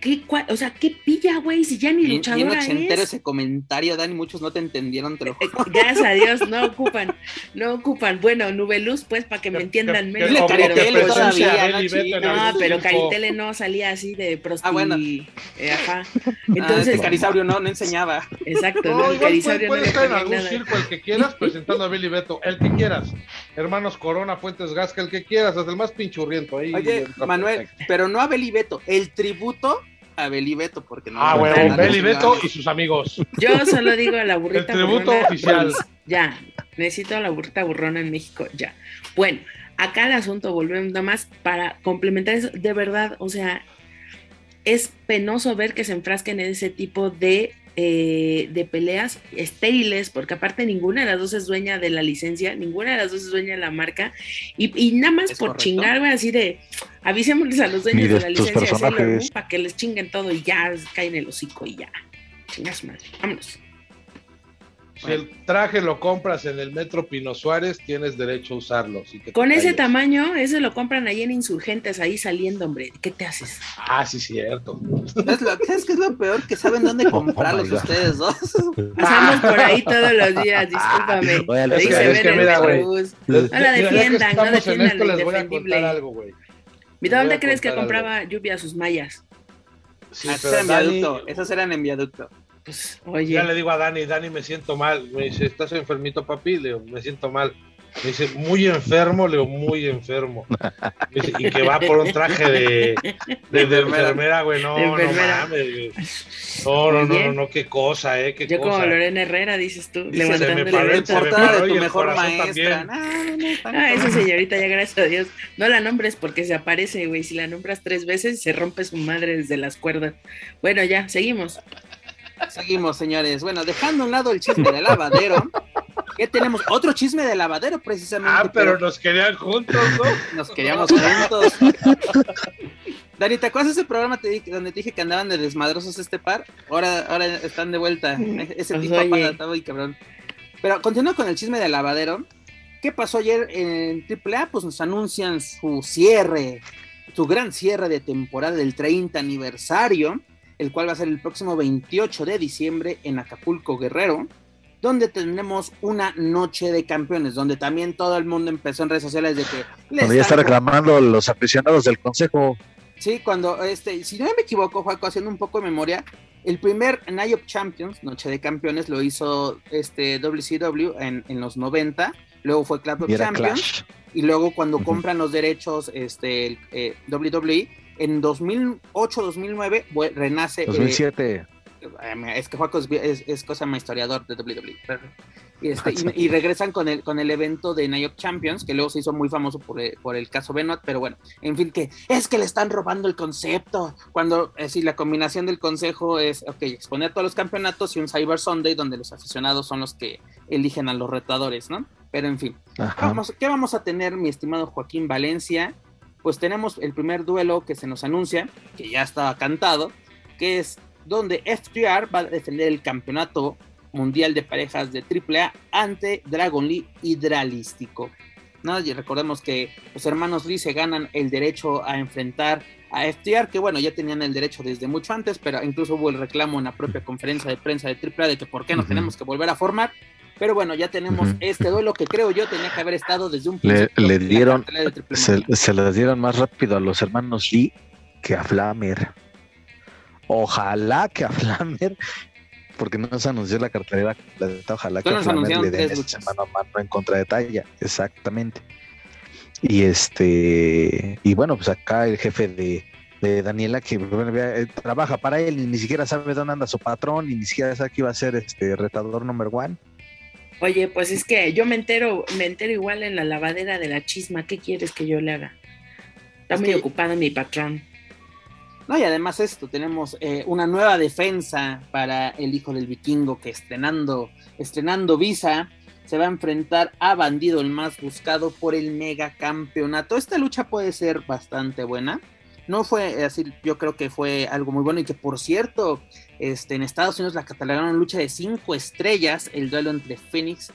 ¿qué, cua- o sea, ¿qué pilla, güey? Si ya ni bien, bien luchadora ochentero es. ese comentario, Dani, muchos no te entendieron, te lo Eh, Gracias a Dios, no ocupan, no ocupan. Bueno, Nubeluz, pues, para que me entiendan Que- menos. Pero- Caritele todavía, no. No, pero. Caritele no salía así de prosti. Ah, bueno. eh, ajá. Ah, Entonces, este Carisaurio no, no enseñaba. exacto, No, no, el igual puede, Carisaurio no puede estar en algún nada. circo, el que quieras, presentando a Billy Beto, el que quieras. Hermanos Corona, Fuentes Gasca, el que quieras, hasta el más pinchurriento ahí. Oye, Manuel, perfecto. pero no a Beli Beto, el tributo a Beli Beto, porque no. Ah, no- bueno, no- Beli no- Beto y sus amigos. Yo solo digo a la burrita El tributo burrona, oficial. pues, ya, necesito a la burrita burrona en México, ya. Bueno, acá el asunto, volvemos nada más para complementar eso, de verdad, o sea, es penoso ver que se enfrasquen en ese tipo de, eh, de peleas estériles, porque aparte ninguna de las dos es dueña de la licencia, ninguna de las dos es dueña de la marca, y, y nada más por correcto. chingar, güey, así de, avisémosles a los dueños de, de la licencia para que les chinguen todo y ya caen el hocico y ya. Chingas madre, vámonos. Si el traje lo compras en el Metro Pino Suárez, tienes derecho a usarlo. así que te Con ese tamaño, ese lo compran ahí en Insurgentes, ahí saliendo, hombre. ¿Qué te haces? Ah, sí, cierto. ¿Sabes, lo, ¿Sabes qué es lo peor? Que saben dónde Oh, comprarlos God. ustedes dos. Pasamos por ahí todos los días, discúlpame. Ahí es que- es que en mira, güey. No la defiendan, no defiendan esto, lo les voy a indefendible. contar algo, güey. ¿De voy a dónde crees que compraba lluvia a sus mallas? Sí, Ah, pero eran Dani- viaducto. Esos eran en viaducto. Pues, oye. Ya le digo a Dani, Dani, me siento mal. Me dice, ¿estás enfermito, papi? Le digo, me siento mal. Me dice, muy enfermo, le digo, muy enfermo. Me dice, y que va por un traje de, de, de enfermera, güey. No, De no mames. No, no, no, no, no, qué cosa, eh, qué Yo como cosa. Lorena Herrera, dices tú, Dice, se me levantando paró el se me paró de y tu el mejor corazón maestra. también. No, no, no, tan Ah, esa señorita, ya gracias a Dios. No la nombres porque se aparece, güey. Si la nombras tres veces, se rompe su madre desde las cuerdas. Bueno, ya, seguimos. Seguimos, señores. Bueno, dejando a un lado el chisme del lavadero, ¿qué tenemos? Otro chisme de lavadero, precisamente. Ah, pero nos querían juntos, ¿no? nos queríamos juntos. Dani, ¿te acuerdas de ese programa te dije- donde te dije que andaban de desmadrosos este par? Ahora, ahora están de vuelta. Ese tipo está muy cabrón. Pero continuando con el chisme del lavadero, ¿qué pasó ayer en AAA? Pues nos anuncian su cierre, su gran cierre de temporada del 30 aniversario, el cual va a ser el próximo 28 de diciembre en Acapulco Guerrero, donde tendremos una noche de campeones, donde también todo el mundo empezó en redes sociales de que... Donde ya está reclamando los aficionados del consejo. Sí, cuando, este, si no me equivoco, Juaco, haciendo un poco de memoria, el primer Night of Champions, Noche de Campeones, lo hizo este WCW en, en los 90, luego fue Club of Champions, Clash. y luego cuando compran los derechos este, eh, WWE, en 2008-2009 renace... 2007. Eh, es que Juaco es, es, cosa más historiador de WWE. Este, y, regresan con el, con el evento de Night Champions, que luego se hizo muy famoso por el, por el caso Benoit, pero bueno, en fin, que es que le están robando el concepto. Cuando es eh, la combinación del consejo es, ok, exponer todos los campeonatos y un Cyber Sunday donde los aficionados son los que eligen a los retadores, ¿no? Pero en fin, vamos, ¿qué vamos a tener, mi estimado Joaquín Valencia? Pues tenemos el primer duelo que se nos anuncia, que ya estaba cantado, que es donde FTR va a defender el campeonato mundial de parejas de AAA ante Dragon Lee Hidralístico. ¿no? Y recordemos que los hermanos Lee se ganan el derecho a enfrentar a FTR, que bueno, ya tenían el derecho desde mucho antes, pero incluso hubo el reclamo en la propia conferencia de prensa de AAA de que por qué nos tenemos que volver a formar. Pero bueno, ya tenemos este duelo que creo yo tenía que haber estado desde un principio. Le, dieron, se, se les dieron más rápido a los hermanos Lee que a Flamer. Ojalá que a Flamer porque no se anunció la cartelera Ojalá que Flamer le den ese mano a mano en contra de Talla. Exactamente. Y este, y bueno, pues acá el jefe de, de Daniela que eh, trabaja para él y ni siquiera sabe dónde anda su patrón y ni siquiera sabe que iba a ser este retador number one. Oye, pues es que yo me entero, me entero igual en la lavadera de la chisma. ¿Qué quieres que yo le haga? Está muy ocupado mi patrón. No, y además esto, tenemos eh, una nueva defensa para el hijo del vikingo que estrenando, estrenando visa, se va a enfrentar a Bandido, el más buscado por el mega campeonato. Esta lucha puede ser bastante buena. No fue así, yo creo que fue algo muy bueno y que por cierto, este, en Estados Unidos la catalogaron lucha de cinco estrellas, el duelo entre Phoenix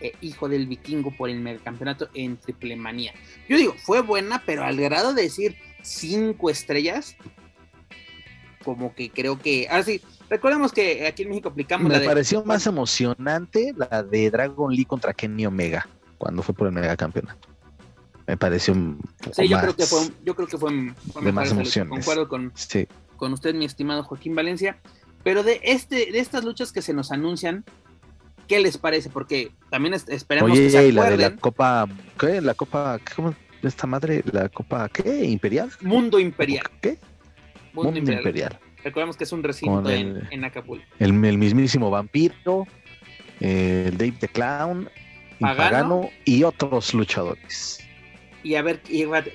e hijo del vikingo por el campeonato en triple manía. Yo digo, fue buena, pero al grado de decir cinco estrellas, como que creo que. Ah, sí, recordemos que aquí en México aplicamos Me pareció más emocionante la de Dragon League contra Kenny Omega, cuando fue por el mega campeonato. Me pareció un Sí, yo creo que fue, yo creo que fue, de más emociones. Concuerdo con, con usted, mi estimado Joaquín Valencia. Pero de este, de estas luchas que se nos anuncian, ¿qué les parece? Porque también esperamos que se acuerden. la de la Copa, ¿qué? La Copa, ¿cómo? Esta madre, la Copa, ¿qué? ¿Imperial? Mundo Imperial. ¿Qué? Mundo, Imperial. Recordemos que es un recinto en, Acapulco. El, mismísimo vampiro, el Dave the Clown, Pagano, y otros luchadores. Y a ver,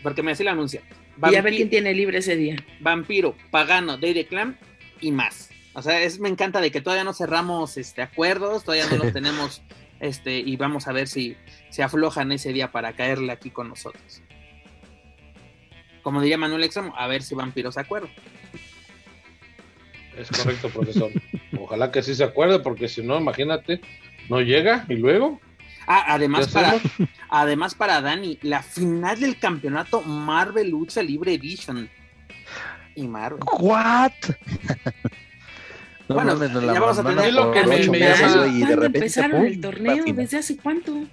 porque me hace la anuncia. y a ver quién tiene libre ese día. Vampiro, Pagano, Dave the Clown y más. O sea, es, me encanta de que todavía no cerramos este acuerdos, todavía no los tenemos, este, y vamos a ver si se aflojan ese día para caerle aquí con nosotros como diría Manuel Extremo, a ver si Vampiro se acuerda. Es correcto, profesor. Ojalá que sí se acuerde, porque si no, imagínate, no llega y luego. Ah, además para, además para Dani, la final del campeonato Marvel Lucha Libre Edition. Y Marvel. ¿What? Bueno, ya vamos a tener lo que me, llama. Y de repente empezaron el torneo? ¿Desde hace cuánto?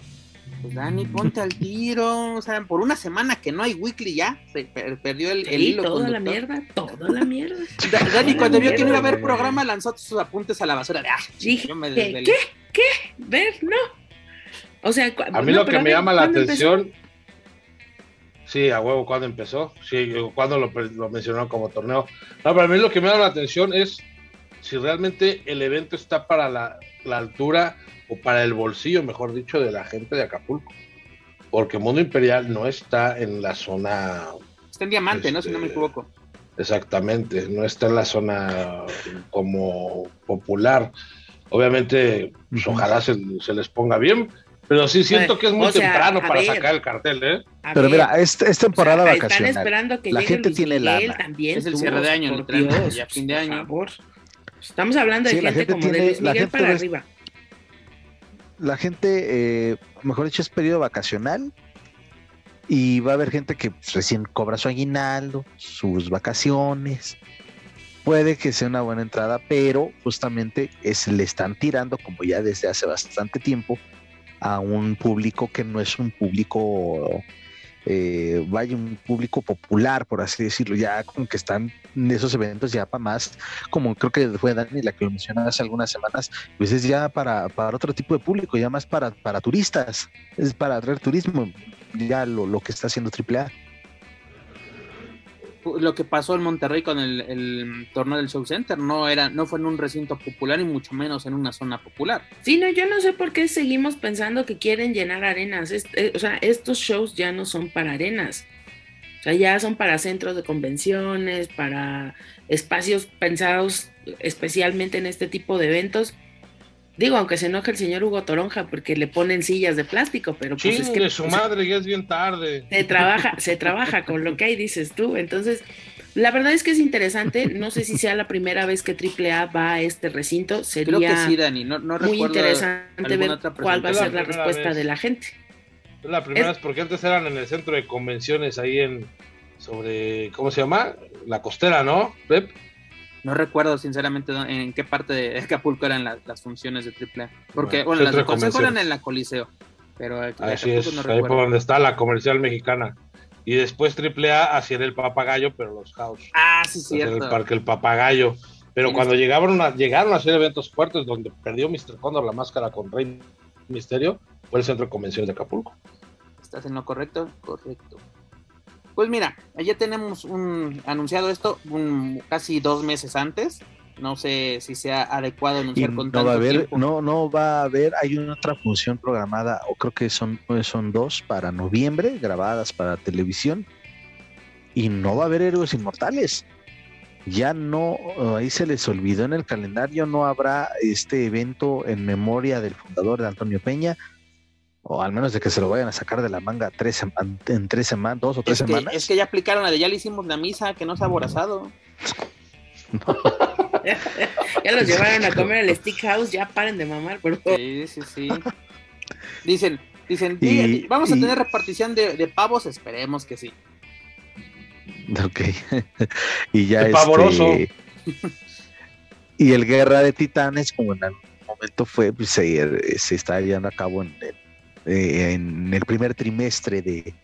Pues Dani, ponte al tiro. O sea, por una semana que no hay weekly ya, se perdió el, el hilo. Toda la mierda, toda la mierda. Dani, cuando vio que no iba a haber programa, lanzó sus apuntes a la basura. De, ah, Dije, ¿qué? ¿Qué? ¿Ver? No. O sea, a mí lo que me llama la atención. Sí, a huevo, cuando empezó? Sí, cuando lo, lo mencionaron como torneo? No, para mí lo que me llama la atención es si realmente el evento está para la, la altura o para el bolsillo, mejor dicho, de la gente de Acapulco. Porque Mundo Imperial no está en la zona. Está en Diamante, ¿no? Si no me este, equivoco. Exactamente, no está en la zona como popular. Obviamente, pues, ojalá se, les ponga bien, pero sí siento que es muy temprano para sacar el cartel, ¿eh? pero mira, es, temporada vacacional. Están esperando que la gente tiene la también. Es el cierre de año, ya fin de año. Estamos hablando de gente, como de Luis Miguel para arriba la gente, eh, mejor dicho, es periodo vacacional y va a haber gente que recién cobra su aguinaldo, sus vacaciones. Puede que sea una buena entrada, pero justamente es, le están tirando, como ya desde hace bastante tiempo, a un público que no es un público eh, vaya un público popular, por así decirlo, ya como que están en esos eventos ya para más, como creo que fue Dani la que lo mencionó hace algunas semanas, pues es ya para, para otro tipo de público, ya más para, para turistas, es para traer turismo. ya lo, lo que está haciendo AAA lo que pasó en Monterrey con el, torneo del Show Center, no era, no fue en un recinto popular y mucho menos en una zona popular. Sí, no, yo no sé por qué seguimos pensando que quieren llenar arenas. Eh, o sea, estos shows ya no son para arenas. O sea, ya son para centros de convenciones, para espacios pensados especialmente en este tipo de eventos Digo, aunque se enoje el señor Hugo Toronja porque le ponen sillas de plástico, pero pues es que su madre ya es bien tarde. Se trabaja, se trabaja con lo que hay, dices tú. Entonces, la verdad es que es interesante. No sé si sea la primera vez que AAA va a este recinto. Sería Creo que sí, Dani. No, muy interesante ver cuál va a ser la, respuesta de la gente. La primera es... porque antes eran en el centro de convenciones ahí en sobre ¿cómo se llama? La costera, ¿no? Pep. No recuerdo sinceramente en qué parte de Acapulco eran las funciones de AAA. Porque, bueno, las de Consejo eran en la Coliseo. Pero Así es, ahí por donde está la comercial mexicana. Y después AAA hacia el papagayo, pero los house. Ah, sí, cierto. el parque El Papagayo. Pero cuando llegaron a, llegaron a hacer eventos fuertes donde perdió Mr. Condor la máscara con Rey Misterio, fue el centro de convenciones de Acapulco. ¿Estás en lo correcto? Correcto. Pues mira, ya tenemos un anunciado esto un, casi dos meses antes. No sé si sea adecuado anunciar con no va a haber, No, no va a haber, hay una otra función programada, o creo que son, son dos para noviembre, grabadas para televisión, y no va a haber héroes inmortales. Ya no, ahí se les olvidó en el calendario, no habrá este evento en memoria del fundador de Antonio Peña, o al menos de que se lo vayan a sacar de la manga tres, en tres semanas, dos o tres semanas. es que ya aplicaron la de ya le hicimos la misa, que no se ha aborazado. ya los llevaron a comer al Stick House, ya paren de mamar, por favor. Sí, sí, sí. Dicen, dicen, vamos a tener repartición de, pavos, esperemos que sí. Ok. y ya es. pavoroso. y el Guerra de Titanes, como en algún momento fue, pues se, se está llevando a cabo en el eh, en el primer trimestre de,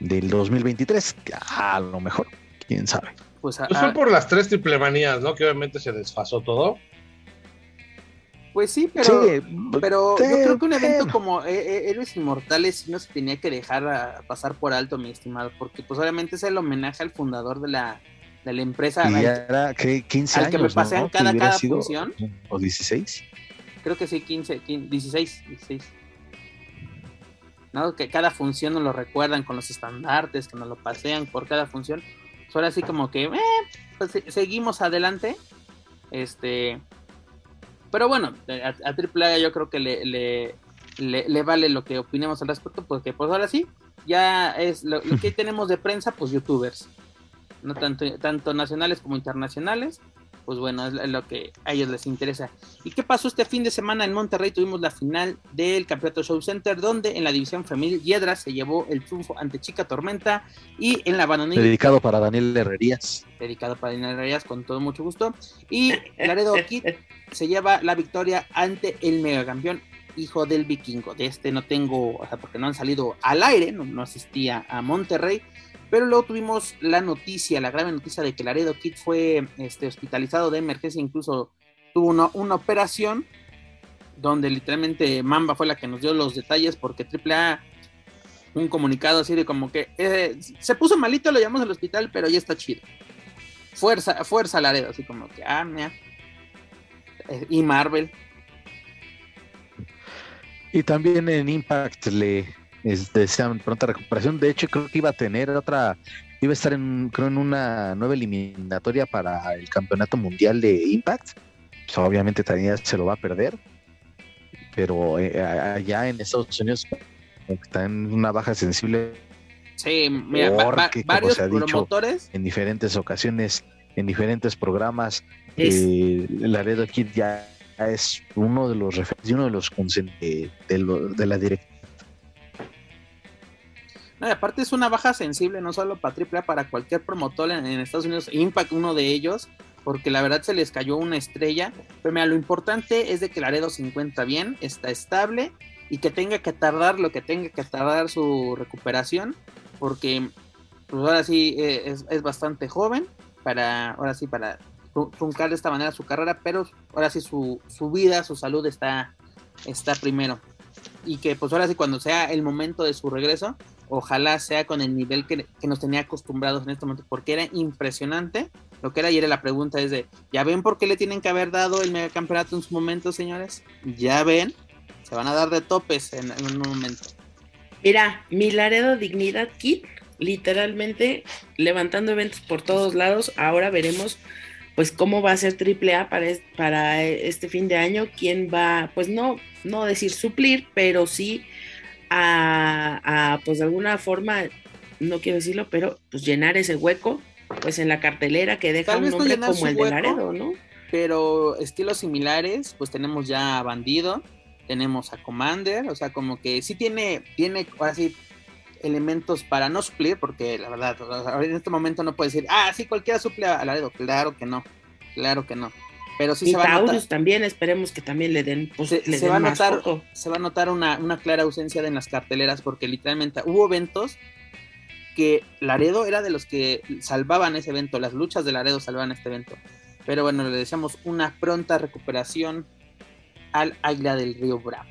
del 2023. A lo mejor, quién sabe. Pues, pues fue por las tres triplemanías, ¿no? Que obviamente se desfasó todo. Pues sí, pero, pero yo creo que un evento como eh, eh, Héroes Inmortales no se tenía que dejar pasar por alto, mi estimado, porque pues obviamente es el homenaje al fundador de la, de la empresa. Y era, ¿qué? 15 años, que me pasean cada, cada función. ¿O 16? Creo que sí, 15, 16, 16. Que cada función nos lo recuerdan con los estandartes, que nos lo pasean por cada función. Ahora sí como que, eh, pues seguimos adelante. Este, pero bueno, a, a AAA yo creo que le, le, vale lo que opinemos al respecto, porque pues ahora sí, ya es lo, que tenemos de prensa, pues youtubers, no tanto, tanto nacionales como internacionales pues bueno, es lo que a ellos les interesa. ¿Y qué pasó este fin de semana en Monterrey? Tuvimos la final del Campeonato Show Center, donde en la división femenil Hiedra se llevó el triunfo ante Chica Tormenta y en la bananilla. Dedicado para Daniel Herrerías. Dedicado para Daniel Herrerías, con todo mucho gusto. Y Laredo Kid se lleva la victoria ante el megacampeón hijo del vikingo. De este no tengo, o sea, porque no han salido al aire, no, no asistía a Monterrey, pero luego tuvimos la noticia, la grave noticia de que Laredo Kid fue este, hospitalizado de emergencia, incluso tuvo una, operación donde literalmente Mamba fue la que nos dio los detalles porque AAA un comunicado así de como que eh, se puso malito, lo llamamos al hospital, pero ya está chido. Fuerza, fuerza Laredo, así como que, ah, mira. Eh, y Marvel. Y también en Impact le, desean pronta recuperación. De hecho, creo que iba a tener otra, iba a estar en, creo, en una nueva eliminatoria para el campeonato mundial de Impact. Pues, obviamente también se lo va a perder. Pero eh, allá en Estados Unidos está en una baja sensible. Sí, mira, varios se ha dicho promotores. En diferentes ocasiones, en diferentes programas, eh, Laredo Kid ya es uno de los uno de los de, de la directiva aparte es una baja sensible, no solo para AAA, para cualquier promotor en, Estados Unidos, Impact uno de ellos, porque la verdad se les cayó una estrella. Pero mira, lo importante es de que Laredo se encuentra bien, está estable y que tenga que tardar lo que tenga que tardar su recuperación, porque pues ahora sí eh, es, bastante joven para, ahora sí, para truncar de esta manera su carrera, pero ahora sí su, su vida, su salud está, está primero. Y que pues ahora sí cuando sea el momento de su regreso, ojalá sea con el nivel que, nos tenía acostumbrados en este momento, porque era impresionante lo que era ayer la pregunta es de, ¿ya ven por qué le tienen que haber dado el megacampeonato en su momento, señores? ¿Ya ven? Se van a dar de topes en, un momento. Mira, mi Laredo Dignidad Kit, literalmente levantando eventos por todos lados, ahora veremos pues cómo va a ser AAA para, para este fin de año, quién va, pues no, no decir suplir, pero sí a, pues de alguna forma, no quiero decirlo, pero pues llenar ese hueco, pues en la cartelera que deja un nombre como el de Laredo, ¿no? Pero estilos similares, pues tenemos ya a Bandido, tenemos a Commander, o sea, como que sí tiene, tiene así elementos para no suplir, porque la verdad, en este momento no puede decir, ah, sí, cualquiera suple a Laredo, claro que no, claro que no. Pero sí se va a notar. también, esperemos que también le den, pues, se, va a notar, se va a notar una, una, clara ausencia en las carteleras, porque literalmente hubo eventos que Laredo era de los que salvaban ese evento, las luchas de Laredo salvaban este evento. Pero bueno, le deseamos una pronta recuperación al Águila del Río Bravo.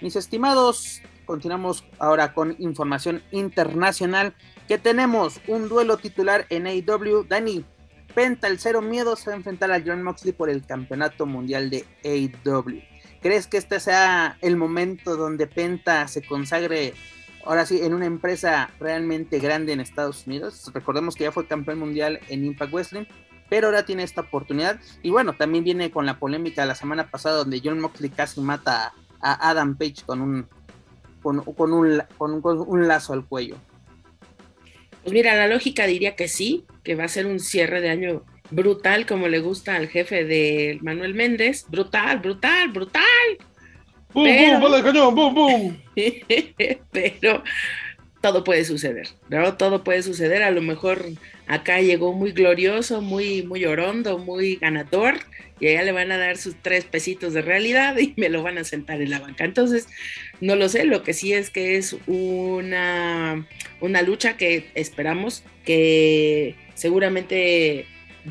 Mis estimados, continuamos ahora con información internacional que tenemos un duelo titular en AEW. Dani, Penta, el cero miedo, se va a enfrentar a John Moxley por el campeonato mundial de AEW. ¿Crees que este sea el momento donde Penta se consagre ahora sí en una empresa realmente grande en Estados Unidos? Recordemos que ya fue campeón mundial en Impact Wrestling, pero ahora tiene esta oportunidad. Y bueno, también viene con la polémica de la semana pasada donde John Moxley casi mata a Adam Page con un, con, con un lazo al cuello. Pues mira, la lógica diría que sí, que va a ser un cierre de año brutal, como le gusta al jefe de Manuel Méndez. Brutal, brutal, brutal. ¡Bum, pero... cañón! ¡Bum, bum! pero todo puede suceder, ¿no? Todo puede suceder. A lo mejor acá llegó muy glorioso, muy, muy orondo, muy ganador, y allá le van a dar sus tres pesitos de realidad y me lo van a sentar en la banca. Entonces, no lo sé, lo que sí es que es una, una lucha que esperamos que seguramente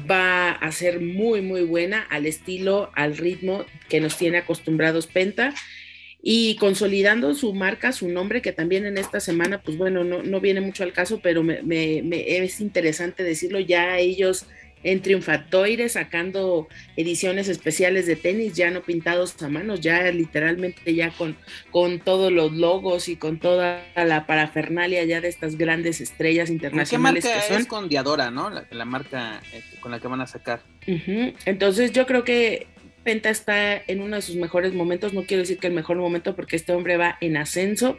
va a ser muy, muy buena al estilo, al ritmo que nos tiene acostumbrados Penta y consolidando su marca, su nombre, que también en esta semana, pues bueno, no, no viene mucho al caso, pero me, es interesante decirlo, ya ellos en Triunfatoire sacando ediciones especiales de tenis, ya no pintados a manos, ya literalmente ya con, con todos los logos y con toda la parafernalia ya de estas grandes estrellas internacionales ¿Qué marca que son. Es con Diadora, ¿no? La, marca eh, con la que van a sacar. Entonces yo creo que Penta está en uno de sus mejores momentos, no quiero decir que el mejor momento porque este hombre va en ascenso,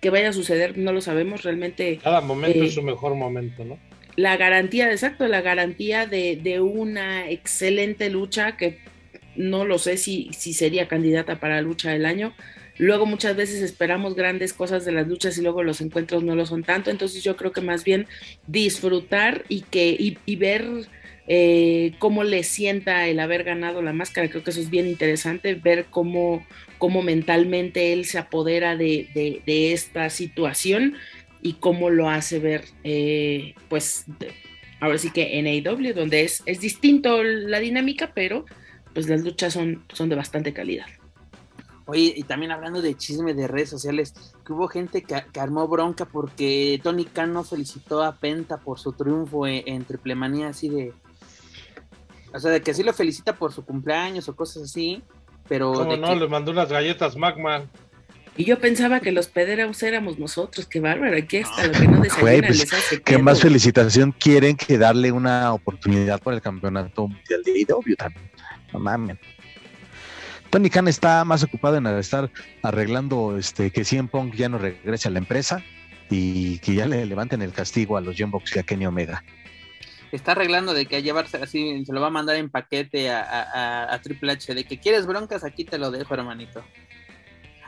que vaya a suceder no lo sabemos realmente. Cada momento es eh, su mejor momento, ¿no? La garantía, exacto, la garantía de, una excelente lucha que no lo sé si, si sería candidata para lucha del año. Luego muchas veces esperamos grandes cosas de las luchas y luego los encuentros no lo son tanto. Entonces yo creo que más bien disfrutar y que y ver eh, cómo le sienta el haber ganado la máscara. Creo que eso es bien interesante, ver cómo, cómo mentalmente él se apodera de, esta situación y cómo lo hace ver, eh, pues, ahora sí que en AEW, donde es, es distinto la dinámica, pero pues las luchas son, son de bastante calidad. Oye, y también hablando de chisme de redes sociales, que hubo gente que, armó bronca porque Tony Khan no felicitó a Penta por su triunfo en, en Triple Manía, así de, o sea, de que sí lo felicita por su cumpleaños o cosas así, pero... ¿Cómo no? Le mandó unas galletas Magma. Y yo pensaba que los pederos éramos nosotros, qué bárbaro, aquí está lo que no desayunan pues, les hace ¿Qué más felicitación quieren que darle una oportunidad por el campeonato mundial de IW también? No mames. Tony Khan está más ocupado en estar arreglando este que Cien Pong ya no regrese a la empresa y que ya le levanten el castigo a los Young y a Kenny Omega está arreglando de que a llevarse así, se lo va a mandar en paquete a, Triple H, de que quieres broncas, aquí te lo dejo, hermanito.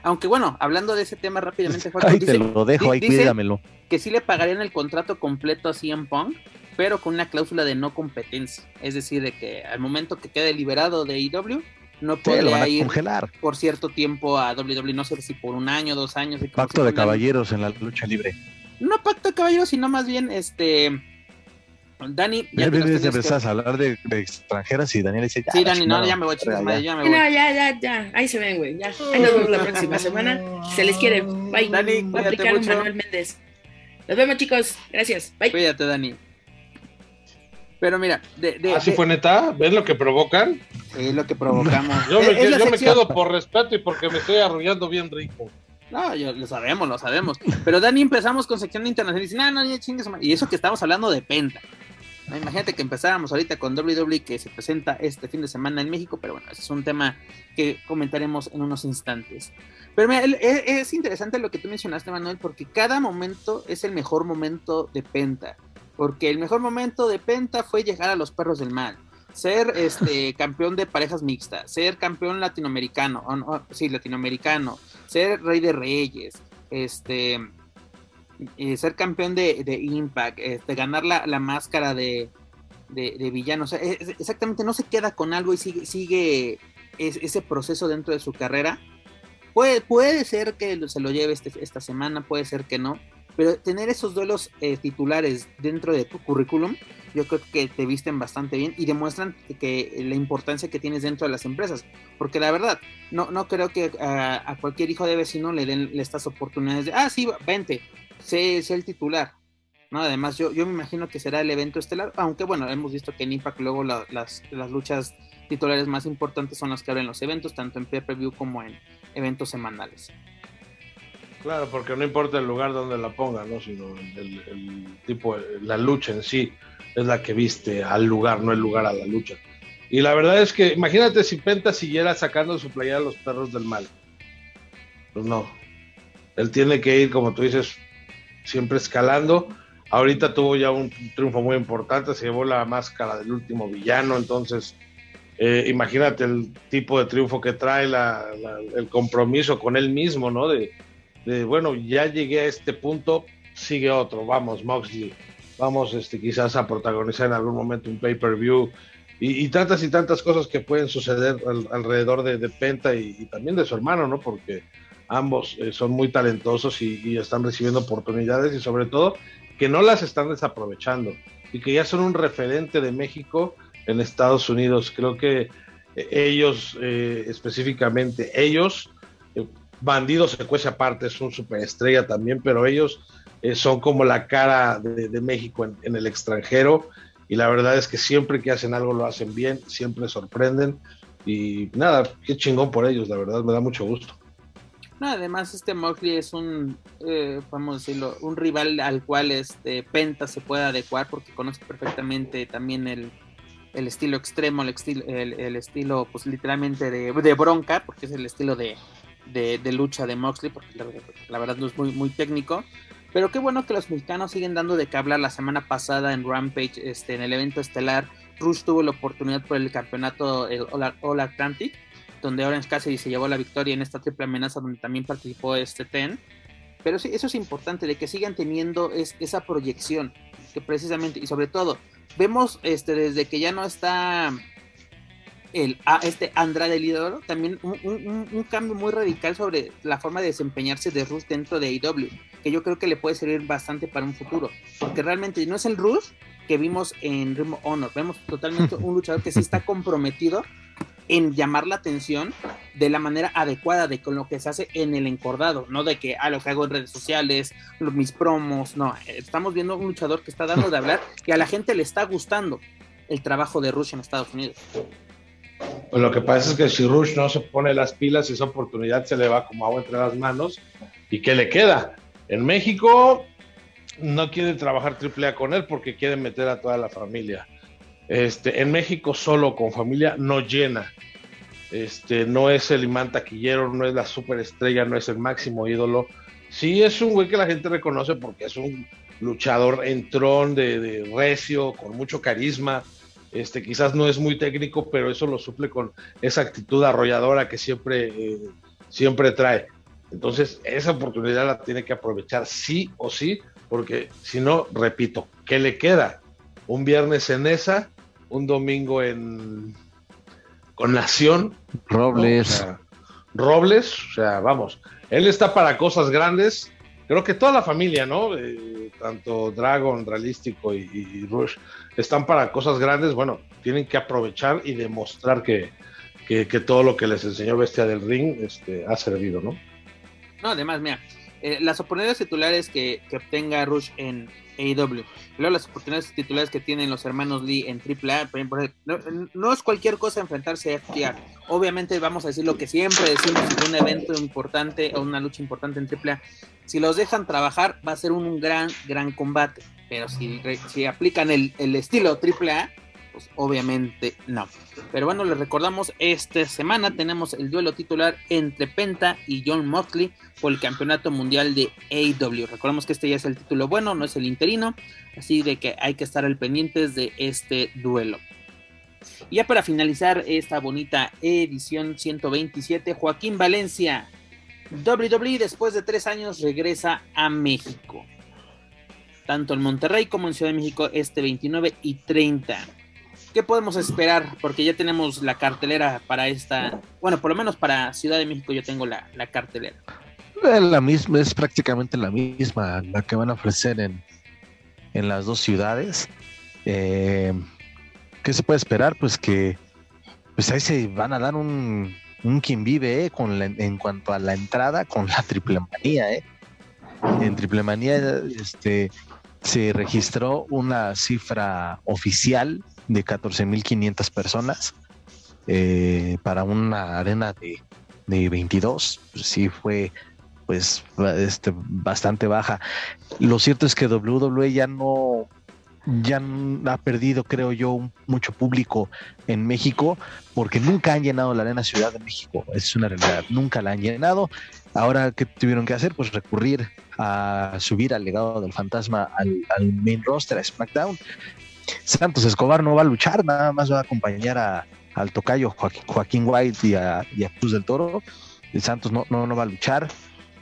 Aunque bueno, hablando de ese tema rápidamente, ahí te lo dejo, ahí cuídamelo. Que sí le pagarían el contrato completo a CM Punk, pero con una cláusula de no competencia. Es decir, de que al momento que quede liberado de IW, no podría ir congelar. por cierto tiempo a WWE, no sé si por un año, dos años. Pacto de caballeros en la lucha libre. No pacto de caballeros, sino más bien este Dani, ya empezás a hablar de, extranjeras y Daniel dice, ya, sí, Dani, no, ya me voy, chicos, ya. ya me voy. No, ya, ya, ya, ahí se ven, güey, ya. Ahí nos vemos la próxima semana. Se les quiere. Bye. Dani, Voy a aplicar mucho. Manuel Méndez. Nos vemos, chicos. Gracias. Bye. Cuídate, Dani. Pero mira, de, de, ¿Así fue neta? ¿Ves lo que provocan? Es lo que provocamos. Yo, me, yo me, quedo por respeto y porque me estoy arrullando bien rico. No, yo, lo sabemos, lo sabemos. Pero Dani empezamos con sección internacional y dice, no, no, ya chingues. Y eso que estamos hablando de Penta. Imagínate que empezáramos ahorita con WWE que se presenta este fin de semana en México, pero bueno, ese es un tema que comentaremos en unos instantes. Pero mira, es interesante lo que tú mencionaste, Manuel, porque cada momento es el mejor momento de Penta. Porque el mejor momento de Penta fue llegar a los perros del mal ser este campeón de parejas mixtas, ser campeón latinoamericano, sí, latinoamericano, ser rey de reyes, este eh, ser campeón de, Impact, este, ganar la, máscara de, de, villano. exactamente, no se queda con algo y sigue, sigue ese proceso dentro de su carrera. Puede, puede ser que se lo lleve este, esta semana, puede ser que no, pero tener esos duelos eh, titulares dentro de tu currículum, yo creo que te visten bastante bien y demuestran que, la importancia que tienes dentro de las empresas. Porque la verdad, no, no creo que a, cualquier hijo de vecino le den estas oportunidades de, ah, sí, vente, sé, el titular. ¿no? Además, yo, yo me imagino que será el evento estelar, aunque bueno, hemos visto que en Impact luego las, las luchas titulares más importantes son las que abren los eventos, tanto en pay-per-view como en eventos semanales. Claro, porque no importa el lugar donde la ponga, ¿no? Sino el, tipo, la lucha en sí es la que viste al lugar, no el lugar a la lucha. Y la verdad es que, imagínate si Penta siguiera sacando su playa a los perros del mal. Pues no. Él tiene que ir, como tú dices, siempre escalando. Ahorita tuvo ya un triunfo muy importante, se llevó la máscara del último villano, entonces eh, imagínate el tipo de triunfo que trae, el compromiso con él mismo, ¿no? De, bueno, ya llegué a este punto, sigue otro, vamos, Moxley, vamos este, quizás a protagonizar en algún momento un pay-per-view y, tantas y tantas cosas que pueden suceder alrededor de, Penta y, también de su hermano, ¿no? Porque ambos eh, son muy talentosos y, están recibiendo oportunidades y sobre todo que no las están desaprovechando y que ya son un referente de México en Estados Unidos. Creo que eh, ellos, eh, específicamente ellos, Bandido se cuece aparte, es un superestrella también, pero ellos eh, son como la cara de, México en, el extranjero y la verdad es que siempre que hacen algo lo hacen bien, siempre sorprenden y nada, qué chingón por ellos, la verdad me da mucho gusto. No, además este Mowgli es un, eh, vamos decirlo, un rival al cual este Penta se puede adecuar porque conoce perfectamente también el, estilo extremo, el estilo, el, estilo pues literalmente de, de, bronca, porque es el estilo de, de, lucha de Moxley, porque la, verdad no es muy, muy técnico. Pero qué bueno que los mexicanos siguen dando de qué hablar. La semana pasada en Rampage, este, en el evento estelar, Rush tuvo la oportunidad por el campeonato All, Atlantic, donde Orange Cassidy se llevó la victoria en esta triple amenaza donde también participó este Ten. Pero sí, eso es importante, de que sigan teniendo es, esa proyección, que precisamente, y sobre todo, vemos este, desde que ya no está el, a este Andrade Lidoro, también un, cambio muy radical sobre la forma de desempeñarse de Rush dentro de AEW, que yo creo que le puede servir bastante para un futuro, porque realmente no es el Rush que vimos en Ring Honor, vemos totalmente un luchador que sí está comprometido en llamar la atención de la manera adecuada de con lo que se hace en el encordado, no de que, ah, lo que hago en redes sociales, mis promos, no, estamos viendo un luchador que está dando de hablar y a la gente le está gustando el trabajo de Rush en Estados Unidos. Pues lo que pasa es que si Rush no se pone las pilas, esa oportunidad se le va como agua entre las manos. ¿Y qué le queda? En México no quiere trabajar AAA con él porque quiere meter a toda la familia. Este, en México solo con familia no llena. Este, no es el imán taquillero, no es la superestrella, no es el máximo ídolo. Sí es un güey que la gente reconoce porque es un luchador entrón de, de recio, con mucho carisma, este, quizás no es muy técnico, pero eso lo suple con esa actitud arrolladora que siempre, eh, siempre trae. Entonces, esa oportunidad la tiene que aprovechar sí o sí, porque si no, repito, ¿qué le queda? Un viernes en esa, un domingo en con Nación. Robles. Robles, o sea, vamos, él está para cosas grandes creo que toda la familia, ¿no? Eh, tanto Dragon, Realístico y, Rush están para cosas grandes, bueno, tienen que aprovechar y demostrar que, todo lo que les enseñó Bestia del Ring este, ha servido, ¿no? No, además, mira, eh, las oportunidades titulares que, que obtenga Rush en, AEW. Luego las oportunidades titulares que tienen los hermanos Lee en AAA, no, no es cualquier cosa enfrentarse a FTR. Obviamente vamos a decir lo que siempre decimos en un evento importante o una lucha importante en AAA. Si los dejan trabajar va a ser un gran, gran combate. Pero si, si aplican el, el estilo AAA, pues obviamente no. Pero bueno, les recordamos, esta semana tenemos el duelo titular entre Penta y John Motley por el campeonato mundial de AEW. Recordamos que este ya es el título bueno, no es el interino, así de que hay que estar al pendientes de este duelo. Y ya para finalizar esta bonita edición 127, Joaquín Valencia, WWE después de tres años regresa a México. Tanto en Monterrey como en Ciudad de México este 29 y 30. ¿Qué podemos esperar? Porque ya tenemos la cartelera para esta, bueno, por lo menos para Ciudad de México yo tengo la, cartelera. Eh, la misma, es prácticamente la misma, la que van a ofrecer en, las dos ciudades. Eh, ¿Qué se puede esperar? Pues que pues ahí se van a dar un, un quien vive eh, con en cuanto a la entrada con la triple manía. Eh. En triple manía este, se registró una cifra oficial de 14.500 personas eh, para una arena de, de 22. Pues sí fue pues este, bastante baja. Lo cierto es que WWE ya no ya ha perdido, creo yo, mucho público en México porque nunca han llenado la Arena Ciudad de México. Es una realidad, nunca la han llenado. Ahora, ¿qué tuvieron que hacer? Pues recurrir a subir al legado del fantasma al, al main roster, a SmackDown. Santos Escobar no va a luchar, nada más va a acompañar a, al tocayo Joaquín, White y a, Cruz del Toro. El Santos no, no, no va a luchar.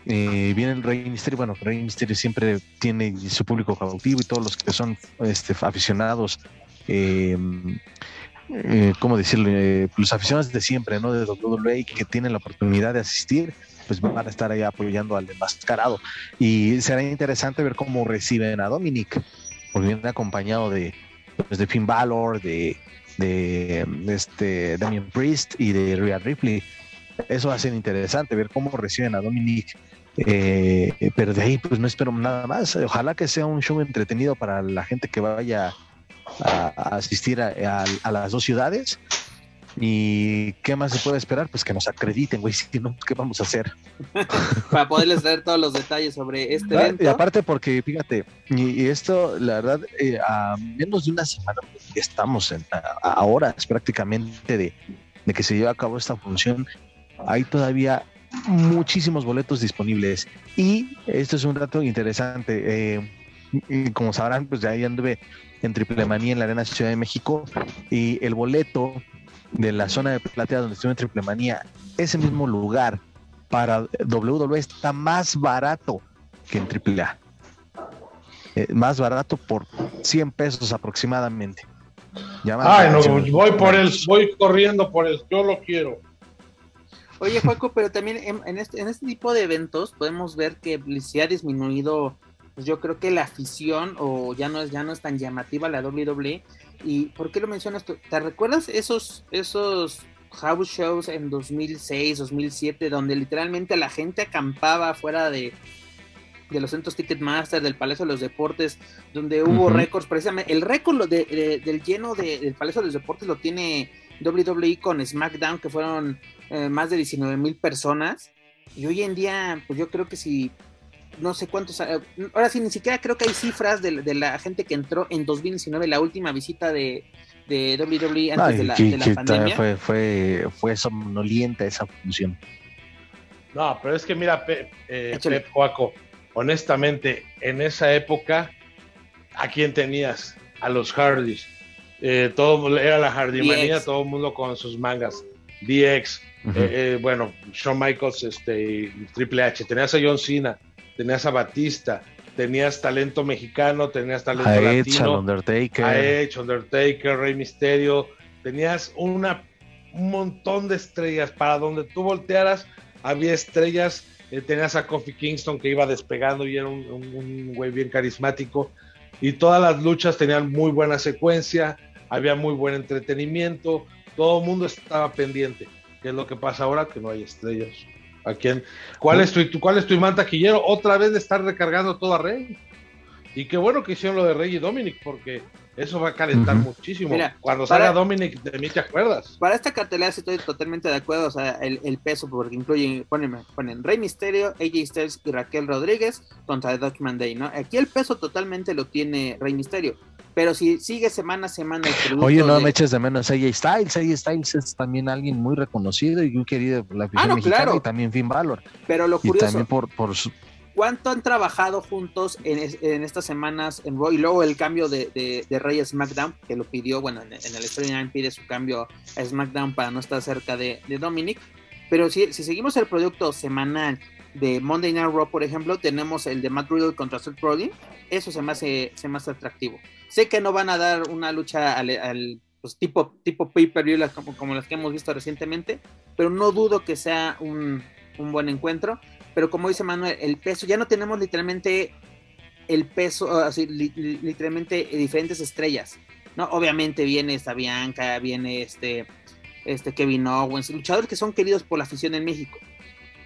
Eh, viene el Rey Misterio, bueno, Rey Misterio siempre tiene su público cautivo y todos los que son este, aficionados, eh, eh, ¿cómo decirlo? los aficionados de siempre, ¿no? De WWE que tienen la oportunidad de asistir, pues van a estar ahí apoyando al enmascarado. Y será interesante ver cómo reciben a Dominic, porque viene acompañado de, pues, de Finn Balor, de, de, este Damien Priest y de Rhea Ripley. Eso va a ser interesante, ver cómo reciben a Dominic. Eh, pero de ahí pues no espero nada más. Ojalá que sea un show entretenido para la gente que vaya a, asistir a, las dos ciudades ¿Y qué más se puede esperar? Pues que nos acrediten, güey, si no, ¿qué vamos a hacer? Para poderles dar todos los detalles sobre este ah, evento. Y aparte porque, fíjate, y, esto, la verdad, eh, a menos de una semana estamos en, a, horas prácticamente de, que se lleve a cabo esta función, hay todavía muchísimos boletos disponibles. Y esto es un dato interesante. Eh, como sabrán, pues ya anduve en Triple Manía en la Arena Ciudad de México y el boleto de la zona de platea donde estuve en Triple Manía, ese mismo lugar para WWE está más barato que en AAA. Eh, más barato por 100 pesos aproximadamente. Ay, no, voy por el, voy corriendo por el, yo lo quiero. Oye, Juaco, pero también en, este, en este tipo de eventos podemos ver que se ha disminuido, pues yo creo que la afición, o ya no es, ya no es tan llamativa la WWE, ¿Y por qué lo mencionas tú? ¿Te recuerdas esos, esos house shows en 2006, 2007, donde literalmente la gente acampaba fuera de, de los centros Ticketmaster, del Palacio de los Deportes, donde hubo récords, precisamente, el récord del lleno del Palacio de los Deportes lo tiene WWE con SmackDown, que fueron eh, más de 19 mil personas, y hoy en día, pues yo creo que si no sé cuántos, eh, ahora sí, ni siquiera creo que hay cifras de, la gente que entró en 2019, la última visita de, de WWE antes de la, pandemia. Fue, fue, fue somnolienta esa función. No, pero es que mira, eh, Pep, Joaco, honestamente, en esa época, ¿a quién tenías? A los Hardys. Eh, todo era la Hardymanía, todo el mundo con sus mangas. DX, bueno, Shawn Michaels, este, Triple H, tenías a John Cena, tenías a Batista, tenías talento mexicano, tenías talento a latino, Undertaker, a Edge, Undertaker, Rey Misterio, tenías una, un montón de estrellas para donde tú voltearas había estrellas eh, tenías a Kofi Kingston que iba despegando y era un, güey bien carismático. Y todas las luchas tenían muy buena secuencia, había muy buen entretenimiento, todo el mundo estaba pendiente. ¿Qué es lo que pasa ahora? Que no hay estrellas. ¿A quién? ¿Cuál es tu, cuál es tu imán taquillero? Otra vez de estar recargando todo a Rey. Y qué bueno que hicieron lo de Rey y Dominic, porque eso va a calentar muchísimo. Cuando salga Dominic, de mí te acuerdas. Para esta cartelera estoy totalmente de acuerdo. O sea, el, peso, porque incluye, ponen, ponen Rey Misterio, AJ Styles y Raquel Rodríguez contra Document Day, ¿no? Aquí el peso totalmente lo tiene Rey Misterio. Pero si sigue semana a semana el Oye, no me eches de menos AJ Styles. AJ Styles es también alguien muy reconocido y muy querido por la afición ah, mexicana y también Finn Balor. Pero lo curioso. Y también por, por su, ¿Cuánto han trabajado juntos en, estas semanas en Raw? Y luego el cambio de, de, Rey a SmackDown, que lo pidió, bueno, en, en el Storyline pide su cambio a SmackDown para no estar cerca de, Dominic. Pero si, si, seguimos el producto semanal de Monday Night Raw, por ejemplo, tenemos el de Matt Riddle contra Seth Rollins. Eso se me hace, se atractivo. Sé que no van a dar una lucha al, pues, tipo, tipo pay-per-view como, como, las que hemos visto recientemente, pero no dudo que sea un, un buen encuentro pero como dice Manuel, el peso, ya no tenemos literalmente el peso, así, literalmente diferentes estrellas, ¿no? Obviamente viene esta Bianca, viene este, este Kevin Owens, luchadores que son queridos por la afición en México,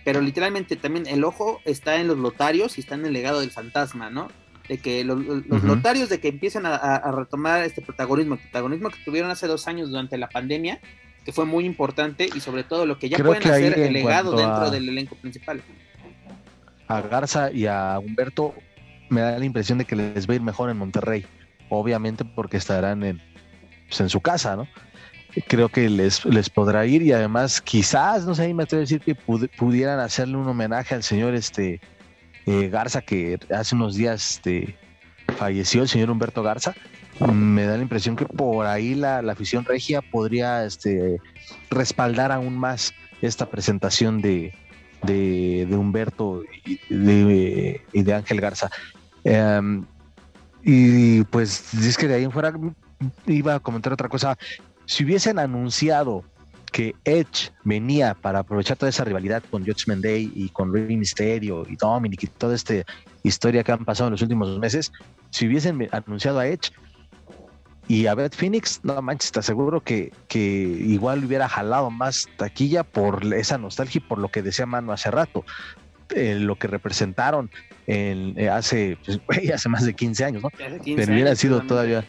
pero literalmente también el ojo está en los lotarios y está en el legado del fantasma, ¿no? De que los, lotarios de que empiezan a, retomar este protagonismo, el protagonismo que tuvieron hace dos años durante la pandemia, que fue muy importante y sobre todo lo que ya pueden hacer el legado dentro del elenco principal a Garza y a Humberto me da la impresión de que les va a ir mejor en Monterrey, obviamente porque estarán en, pues, en su casa, ¿no? Creo que les, les podrá ir y además quizás, no sé, me atrevo a decir que pudieran hacerle un homenaje al señor este eh, Garza que hace unos días este, falleció, el señor Humberto Garza. Me da la impresión que por ahí la, la afición regia podría este, respaldar aún más esta presentación de, de, Humberto y de, Ángel Garza. Em, y pues es que de ahí en fuera iba a comentar otra cosa. Si hubiesen anunciado que Edge venía para aprovechar toda esa rivalidad con Judgment Day y con Rey Mysterio y Dominic y toda esta historia que han pasado en los últimos meses, si hubiesen anunciado a Edge, y a Beth Phoenix, no manches, te aseguro que, que igual hubiera jalado más taquilla por esa nostalgia y por lo que decía Mano hace rato. Eh, lo que representaron en, eh, hace, pues, hace más de 15 años, ¿no? Pero hubiera sido todavía,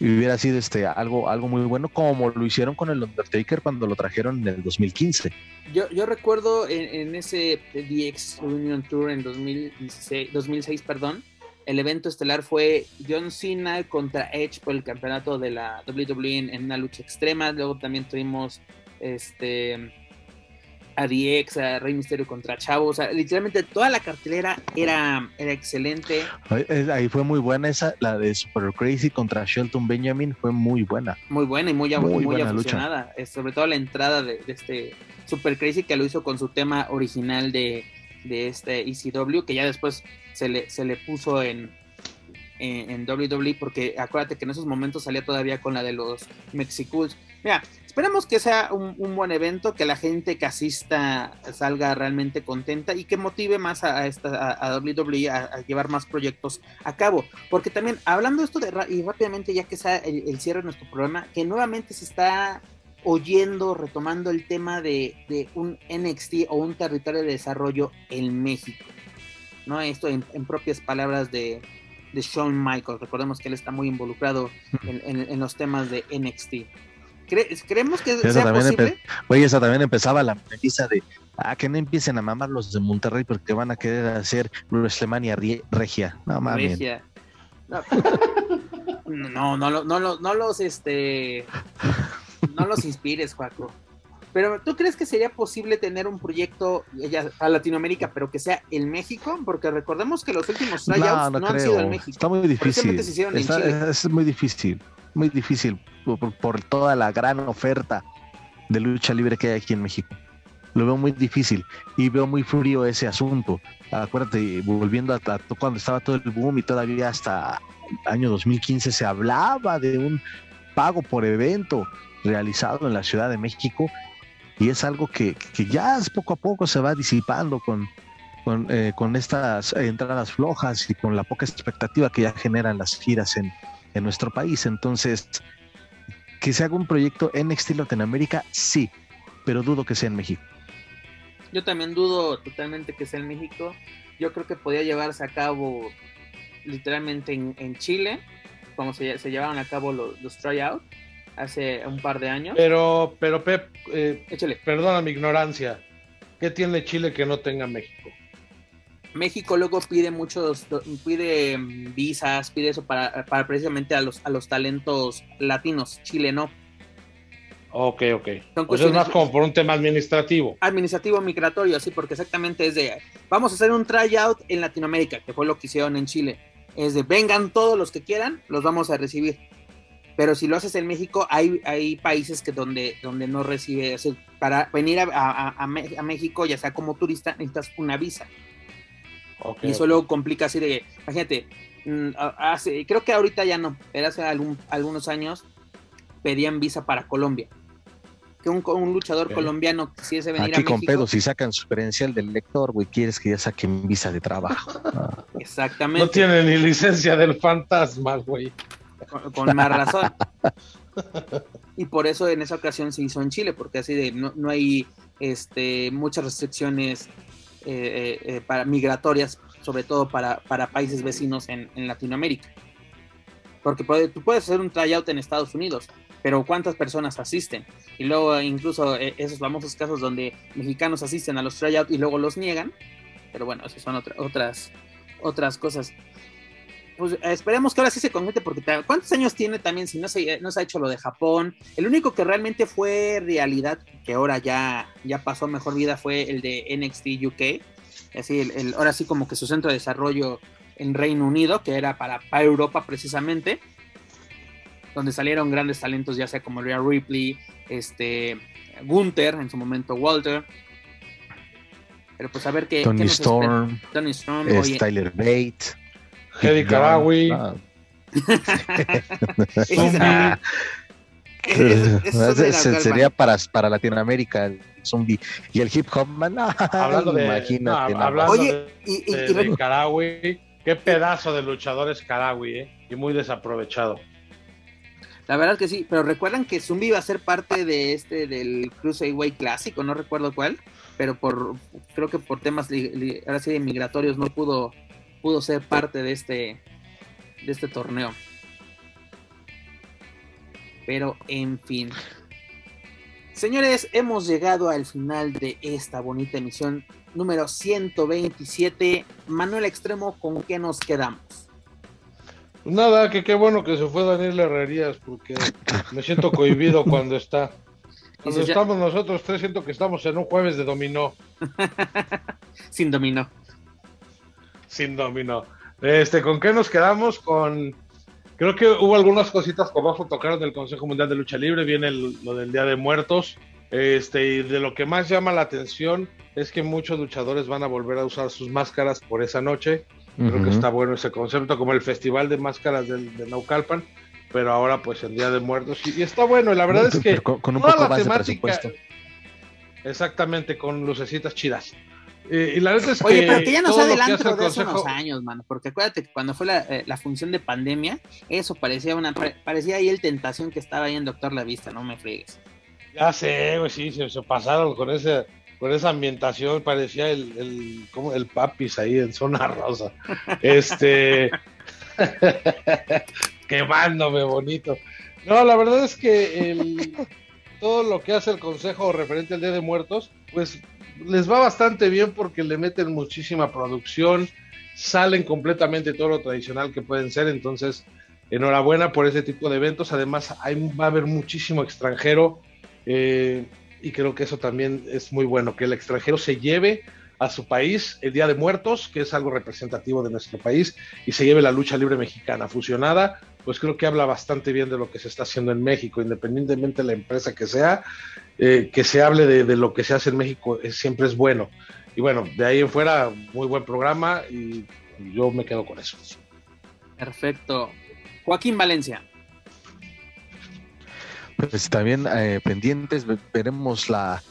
hubiera sido este algo, algo muy bueno, como lo hicieron con el Undertaker cuando lo trajeron en el 2015. Yo, yo recuerdo en, en ese DX Union Tour en 2016, 2006, perdón, el evento estelar fue John Cena contra Edge por el campeonato de la WWE en, una lucha extrema. Luego también tuvimos este a DX, a Rey Misterio contra Chavo. O sea, literalmente toda la cartelera era, era excelente. Ahí fue muy buena esa, la de Super Crazy contra Shelton Benjamin fue muy buena. Muy buena y muy, muy, muy aficionada. Sobre todo la entrada de, de, este Super Crazy que lo hizo con su tema original de, de este ECW, que ya después se le, se le puso en, en, WWE, porque acuérdate que en esos momentos salía todavía con la de los Mexicools. Mira, esperemos que sea un, buen evento, que la gente que asista salga realmente contenta y que motive más a, esta, a, WWE a, llevar más proyectos a cabo. Porque también, hablando de esto de, y rápidamente, ya que sea el cierre de nuestro programa, que nuevamente se está oyendo, retomando el tema de, de, un NXT o un territorio de desarrollo en México. ¿no? Esto en, propias palabras de, de, Shawn Michaels. Recordemos que él está muy involucrado en, los temas de NXT. ¿Creemos que sea posible? Oye, esa también empezaba la premisa de ah, que no empiecen a mamar los de Monterrey porque van a querer hacer WrestleMania regia. No mames. No, no, no, no, no, los este no los inspires, Juaco. Pero ¿tú crees que sería posible tener un proyecto a Latinoamérica, pero que sea en México? Porque recordemos que los últimos tryouts no, han sido en México. Está muy difícil. es muy difícil, muy difícil por, toda la gran oferta de lucha libre que hay aquí en México. Lo veo muy difícil y veo muy frío ese asunto. Acuérdate, volviendo a, a cuando estaba todo el boom y todavía hasta año 2015 se hablaba de un pago por evento realizado en la Ciudad de México y es algo que, que ya poco a poco se va disipando con, con, eh, con estas entradas flojas y con la poca expectativa que ya generan las giras en, en nuestro país. Entonces, que se haga un proyecto en estilo Latinoamérica, sí, pero dudo que sea en México. Yo también dudo totalmente que sea en México. Yo creo que podía llevarse a cabo literalmente en, Chile, como se, se, llevaron a cabo los, los tryouts hace un par de años. Pero, pero Pep, eh, perdona mi ignorancia, ¿qué tiene Chile que no tenga México? México luego pide muchos, pide visas, pide eso para, para precisamente a los, a los talentos latinos, Chile no. Ok, ok. Pues es más como por un tema administrativo. Administrativo migratorio, sí, porque exactamente es de, vamos a hacer un tryout en Latinoamérica, que fue lo que hicieron en Chile. Es de, vengan todos los que quieran, los vamos a recibir. Pero si lo haces en México, hay, hay países que donde, donde no recibe, para venir a, a, México, ya sea como turista, necesitas una visa. y eso luego complica así de, imagínate, mm, hace, creo que ahorita ya no, pero hace algún, algunos años pedían visa para Colombia. Que un, un luchador colombiano quisiese venir Aquí a México. con pedo, si sacan su credencial del lector, güey, quieres que ya saquen visa de trabajo. Exactamente. No tiene ni licencia del fantasma, güey con, más razón. y por eso en esa ocasión se hizo en Chile, porque así de no, no hay este, muchas restricciones eh, eh, para, migratorias, sobre todo para, para países vecinos en, en Latinoamérica. Porque tú puedes hacer un tryout en Estados Unidos, pero ¿cuántas personas asisten? Y luego incluso eh, esos famosos casos donde mexicanos asisten a los tryouts y luego los niegan. Pero bueno, esas son otras, otras cosas pues esperemos que ahora sí se concrete, porque ¿cuántos años tiene también si no se, no se ha hecho lo de Japón? El único que realmente fue realidad, que ahora ya, ya pasó mejor vida, fue el de NXT UK. Así, el, ahora sí como que su centro de desarrollo en Reino Unido, que era para, para Europa precisamente, donde salieron grandes talentos, ya sea como Rhea Ripley, este, Gunther, en su momento Walter. Pero pues a ver qué... Tony Storm, Tony Storm, Tyler Bates. Hedy Karawi. sería para, para Latinoamérica el zombie. Y el hip hop man, hablando de, imagínate hablando Oye, y, y, qué pedazo de luchador es Karawi ¿eh? y muy desaprovechado. La verdad que sí, pero recuerdan que Zumbi iba a ser parte de este del Cruiserweight clásico, no recuerdo cuál, pero por creo que por temas ahora sí migratorios no pudo pudo ser parte de este, de este torneo. Pero en fin. Señores, hemos llegado al final de esta bonita emisión número 127. Manuel Extremo, ¿con qué nos quedamos? Nada, que qué bueno que se fue Daniel Herrerías, porque me siento cohibido cuando está. Cuando estamos nosotros tres, siento que estamos en un jueves de dominó. Sin dominó sin dominó. Este, ¿con qué nos quedamos? Con creo que hubo algunas cositas que vamos a tocar del Consejo Mundial de Lucha Libre, viene lo del Día de Muertos. Este, y de lo que más llama la atención es que muchos luchadores van a volver a usar sus máscaras por esa noche. Creo que está bueno ese concepto, como el Festival de Máscaras del, de Naucalpan, pero ahora pues el Día de Muertos. Y, está bueno, la verdad es que con, un poco más de presupuesto. Exactamente, con lucecitas chidas. Eh, y la verdad es Oye, que pero que ya nos adelantó de hace unos años, mano, porque acuérdate que cuando fue la, eh, la, función de pandemia, eso parecía una parecía ahí el tentación que estaba ahí en Doctor La Vista, no me fregues. Ya sé, güey, sí, se, pasaron con ese con esa ambientación, parecía el, el, como el papis ahí en zona rosa. Este quemándome bonito. No, la verdad es que el, todo lo que hace el consejo referente al Día de Muertos, pues les va bastante bien porque le meten muchísima producción, salen completamente todo lo tradicional que pueden ser, entonces enhorabuena por ese tipo de eventos, además hay, va a haber muchísimo extranjero eh, y creo que eso también es muy bueno, que el extranjero se lleve a su país el Día de Muertos, que es algo representativo de nuestro país, y se lleve la lucha libre mexicana fusionada, pues creo que habla bastante bien de lo que se está haciendo en México, independientemente de la empresa que sea, eh, que se hable de, lo que se hace en México siempre es bueno. Y bueno, de ahí en fuera, muy buen programa y yo me quedo con eso. Perfecto. Joaquín Valencia. Pues también eh, pendientes, veremos la,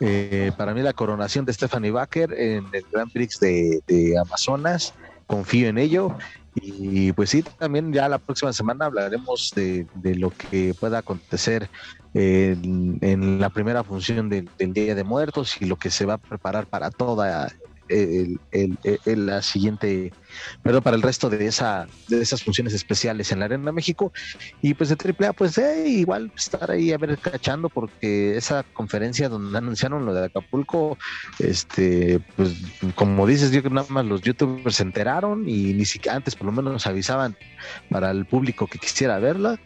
Eh, para mí la coronación de Stephanie Baker en el Grand Prix de, Amazonas, confío en ello. Y pues sí, también ya la próxima semana hablaremos de, de lo que pueda acontecer en, en la primera función del, del Día de Muertos y lo que se va a preparar para toda la siguiente, perdón, para el resto de esa de esas funciones especiales en la Arena México. Y pues de AAA pues eh, igual estar ahí a ver cachando porque esa conferencia donde anunciaron lo de Acapulco este pues como dices yo que nada más los youtubers se enteraron y ni siquiera antes por lo menos avisaban para el público que quisiera verla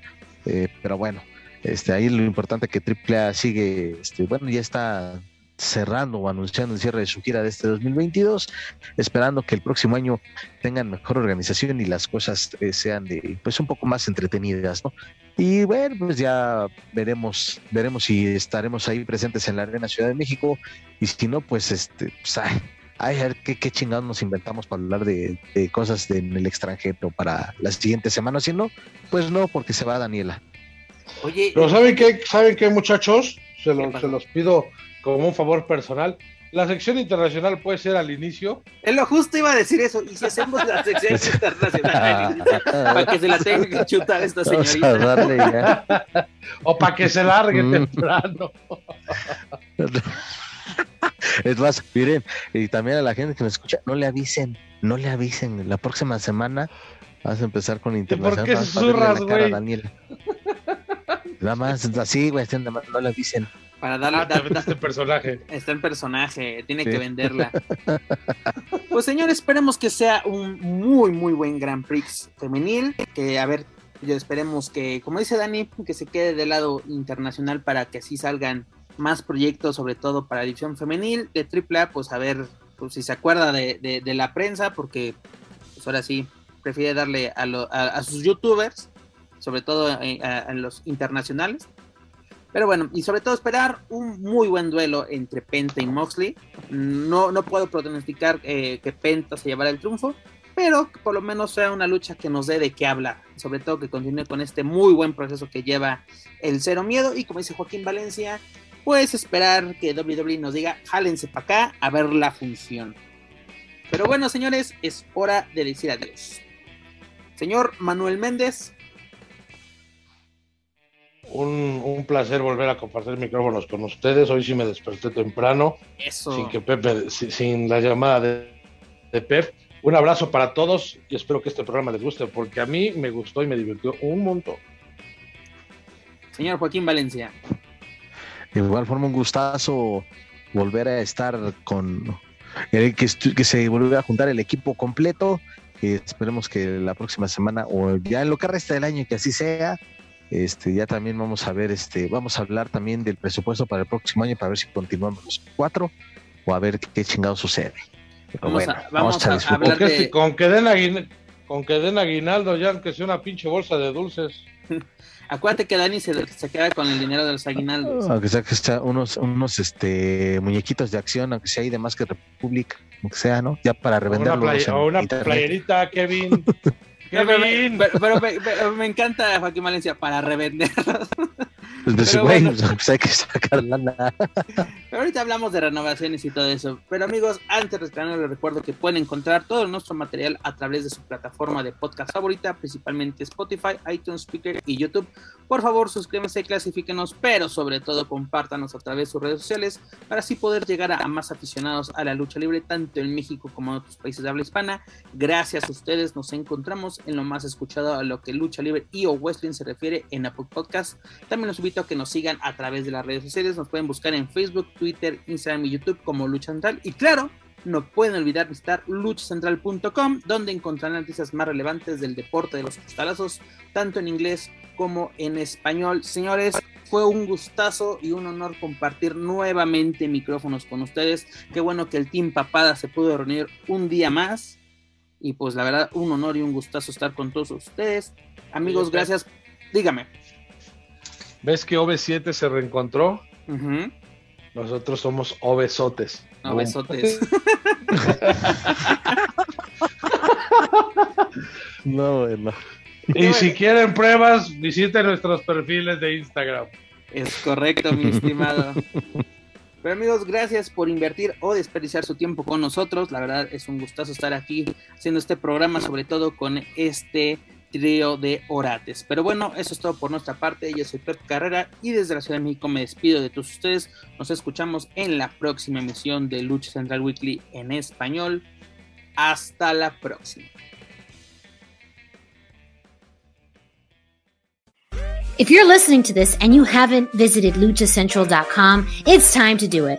eh, pero bueno este ahí lo importante que AAA sigue este bueno ya está cerrando o anunciando el cierre de su gira de este 2022, esperando que el próximo año tengan mejor organización y las cosas eh, sean de pues un poco más entretenidas, ¿no? Y bueno, pues ya veremos, veremos si estaremos ahí presentes en la Arena Ciudad de México y si no, pues este, pues, ay, ay, a ver qué, qué chingados nos inventamos para hablar de, de cosas de- en el extranjero para la siguiente semana, si no, pues no, porque se va Daniela. Oye, Pero ¿saben qué, ¿saben qué muchachos? Se, ¿Qué lo- pasó? se los pido como un favor personal. La sección internacional puede ser al inicio. es lo justo iba a decir eso. Y si hacemos la sección internacional, para que se la tenga que chutar esta Vamos a señorita. darle ya. O para que se largue Mm. temprano. Es más, miren, y también a la gente que nos escucha, no le avisen, no le avisen. La próxima semana vas a empezar con por internacional. qué más para verle susurras, la cara a güey? Nada más, así, güey, así, nada más, no le avisen. Para darle, Ah, dar- metiste en personaje. Está en personaje, tiene Sí. que venderla. Pues señores, esperemos que sea un muy, muy buen Grand Prix femenil. Que a ver, yo esperemos que, como dice Dani, que se quede del lado internacional para que así salgan más proyectos, sobre todo para la división femenil. De AAA, pues a ver pues, si se acuerda de, de- de la prensa, porque pues ahora sí prefiere darle a, lo- a- a sus youtubers, sobre todo eh, a- a los internacionales. Pero bueno, y sobre todo esperar un muy buen duelo entre Penta y Moxley. No, no puedo pronosticar eh, que Penta se llevará el triunfo, pero que por lo menos sea una lucha que nos dé de qué hablar. Sobre todo que continúe con este muy buen proceso que lleva el Cero Miedo. Y como dice Joaquín Valencia, pues esperar que WWE nos diga, jálense para acá a ver la función. Pero bueno, señores, es hora de decir adiós. Señor Manuel Méndez, Un, un placer volver a compartir micrófonos con ustedes. Hoy sí me desperté temprano, eso. sin que Pepe, si- sin la llamada de, de Pep. Un abrazo para todos y espero que este programa les guste, porque a mí me gustó y me divirtió un montón. Señor Joaquín Valencia. De igual forma, un gustazo volver a estar con el que, que se volviera a juntar el equipo completo. Y esperemos que la próxima semana o ya en lo que resta del año que así sea. Este, ya también vamos a ver, este, vamos a hablar también del presupuesto para el próximo año para ver si continuamos los cuatro o a ver qué chingado sucede. Pero Vamos bueno, a- vamos a disfrutar. hablar Con que, de- con que den aguin- con que den aguinaldo ya, aunque sea una pinche bolsa de dulces. Acuérdate que Dani se, se queda con el dinero de los aguinaldos. Aunque sea que sea unos, unos este muñequitos de acción, aunque sea ahí de más que República, aunque sea, ¿no? Ya para O una, play- o una playerita, Kevin. Pero, me, Kevin. pero- pero me- pero me encanta Joaquín Valencia para revenderlos. Pues, pues, bueno. pues, hay que sacar lana. Pero ahorita hablamos de renovaciones y todo eso. Pero amigos, antes de terminar, les recuerdo que pueden encontrar todo nuestro material a través de su plataforma de podcast favorita, principalmente Spotify, iTunes, Speaker y YouTube. Por favor, suscríbanse, clasifíquenos, pero sobre todo compártanos a través de sus redes sociales para así poder llegar a, más aficionados a la lucha libre, tanto en México como en otros países de habla hispana. Gracias a ustedes nos encontramos en lo más escuchado a lo que lucha libre y o wrestling se refiere en Apple Podcast. También los invito a que nos sigan a través de las redes sociales. Nos pueden buscar en Facebook, Twitter, Instagram y YouTube como Lucha Central. Y claro, no pueden olvidar visitar luchacentral.com, donde encontrarán noticias más relevantes del deporte de los costalazos, tanto en inglés como en español. Señores, fue un gustazo y un honor compartir nuevamente micrófonos con ustedes. Qué bueno que el Team Papada se pudo reunir un día más. Y pues la verdad, un honor y un gustazo estar con todos ustedes. Amigos, gracias. Dígame. ¿Ves que OV7 se reencontró? Ujú. Nosotros somos obesotes. No, besotes. No, bueno. Y si quieren pruebas, visiten nuestros perfiles de Instagram. Es correcto, mi estimado. Pero amigos, gracias por invertir o desperdiciar su tiempo con nosotros. La verdad es un gustazo estar aquí haciendo este programa, sobre todo con este trío de orates. Pero bueno, eso es todo por nuestra parte. Yo soy Pep Carrera y desde la Ciudad de México me despido de todos ustedes. Nos escuchamos en la próxima emisión de Lucha Central Weekly en español. Hasta la próxima. If you're listening to this and you haven't visited luchacentral.com, it's time to do it.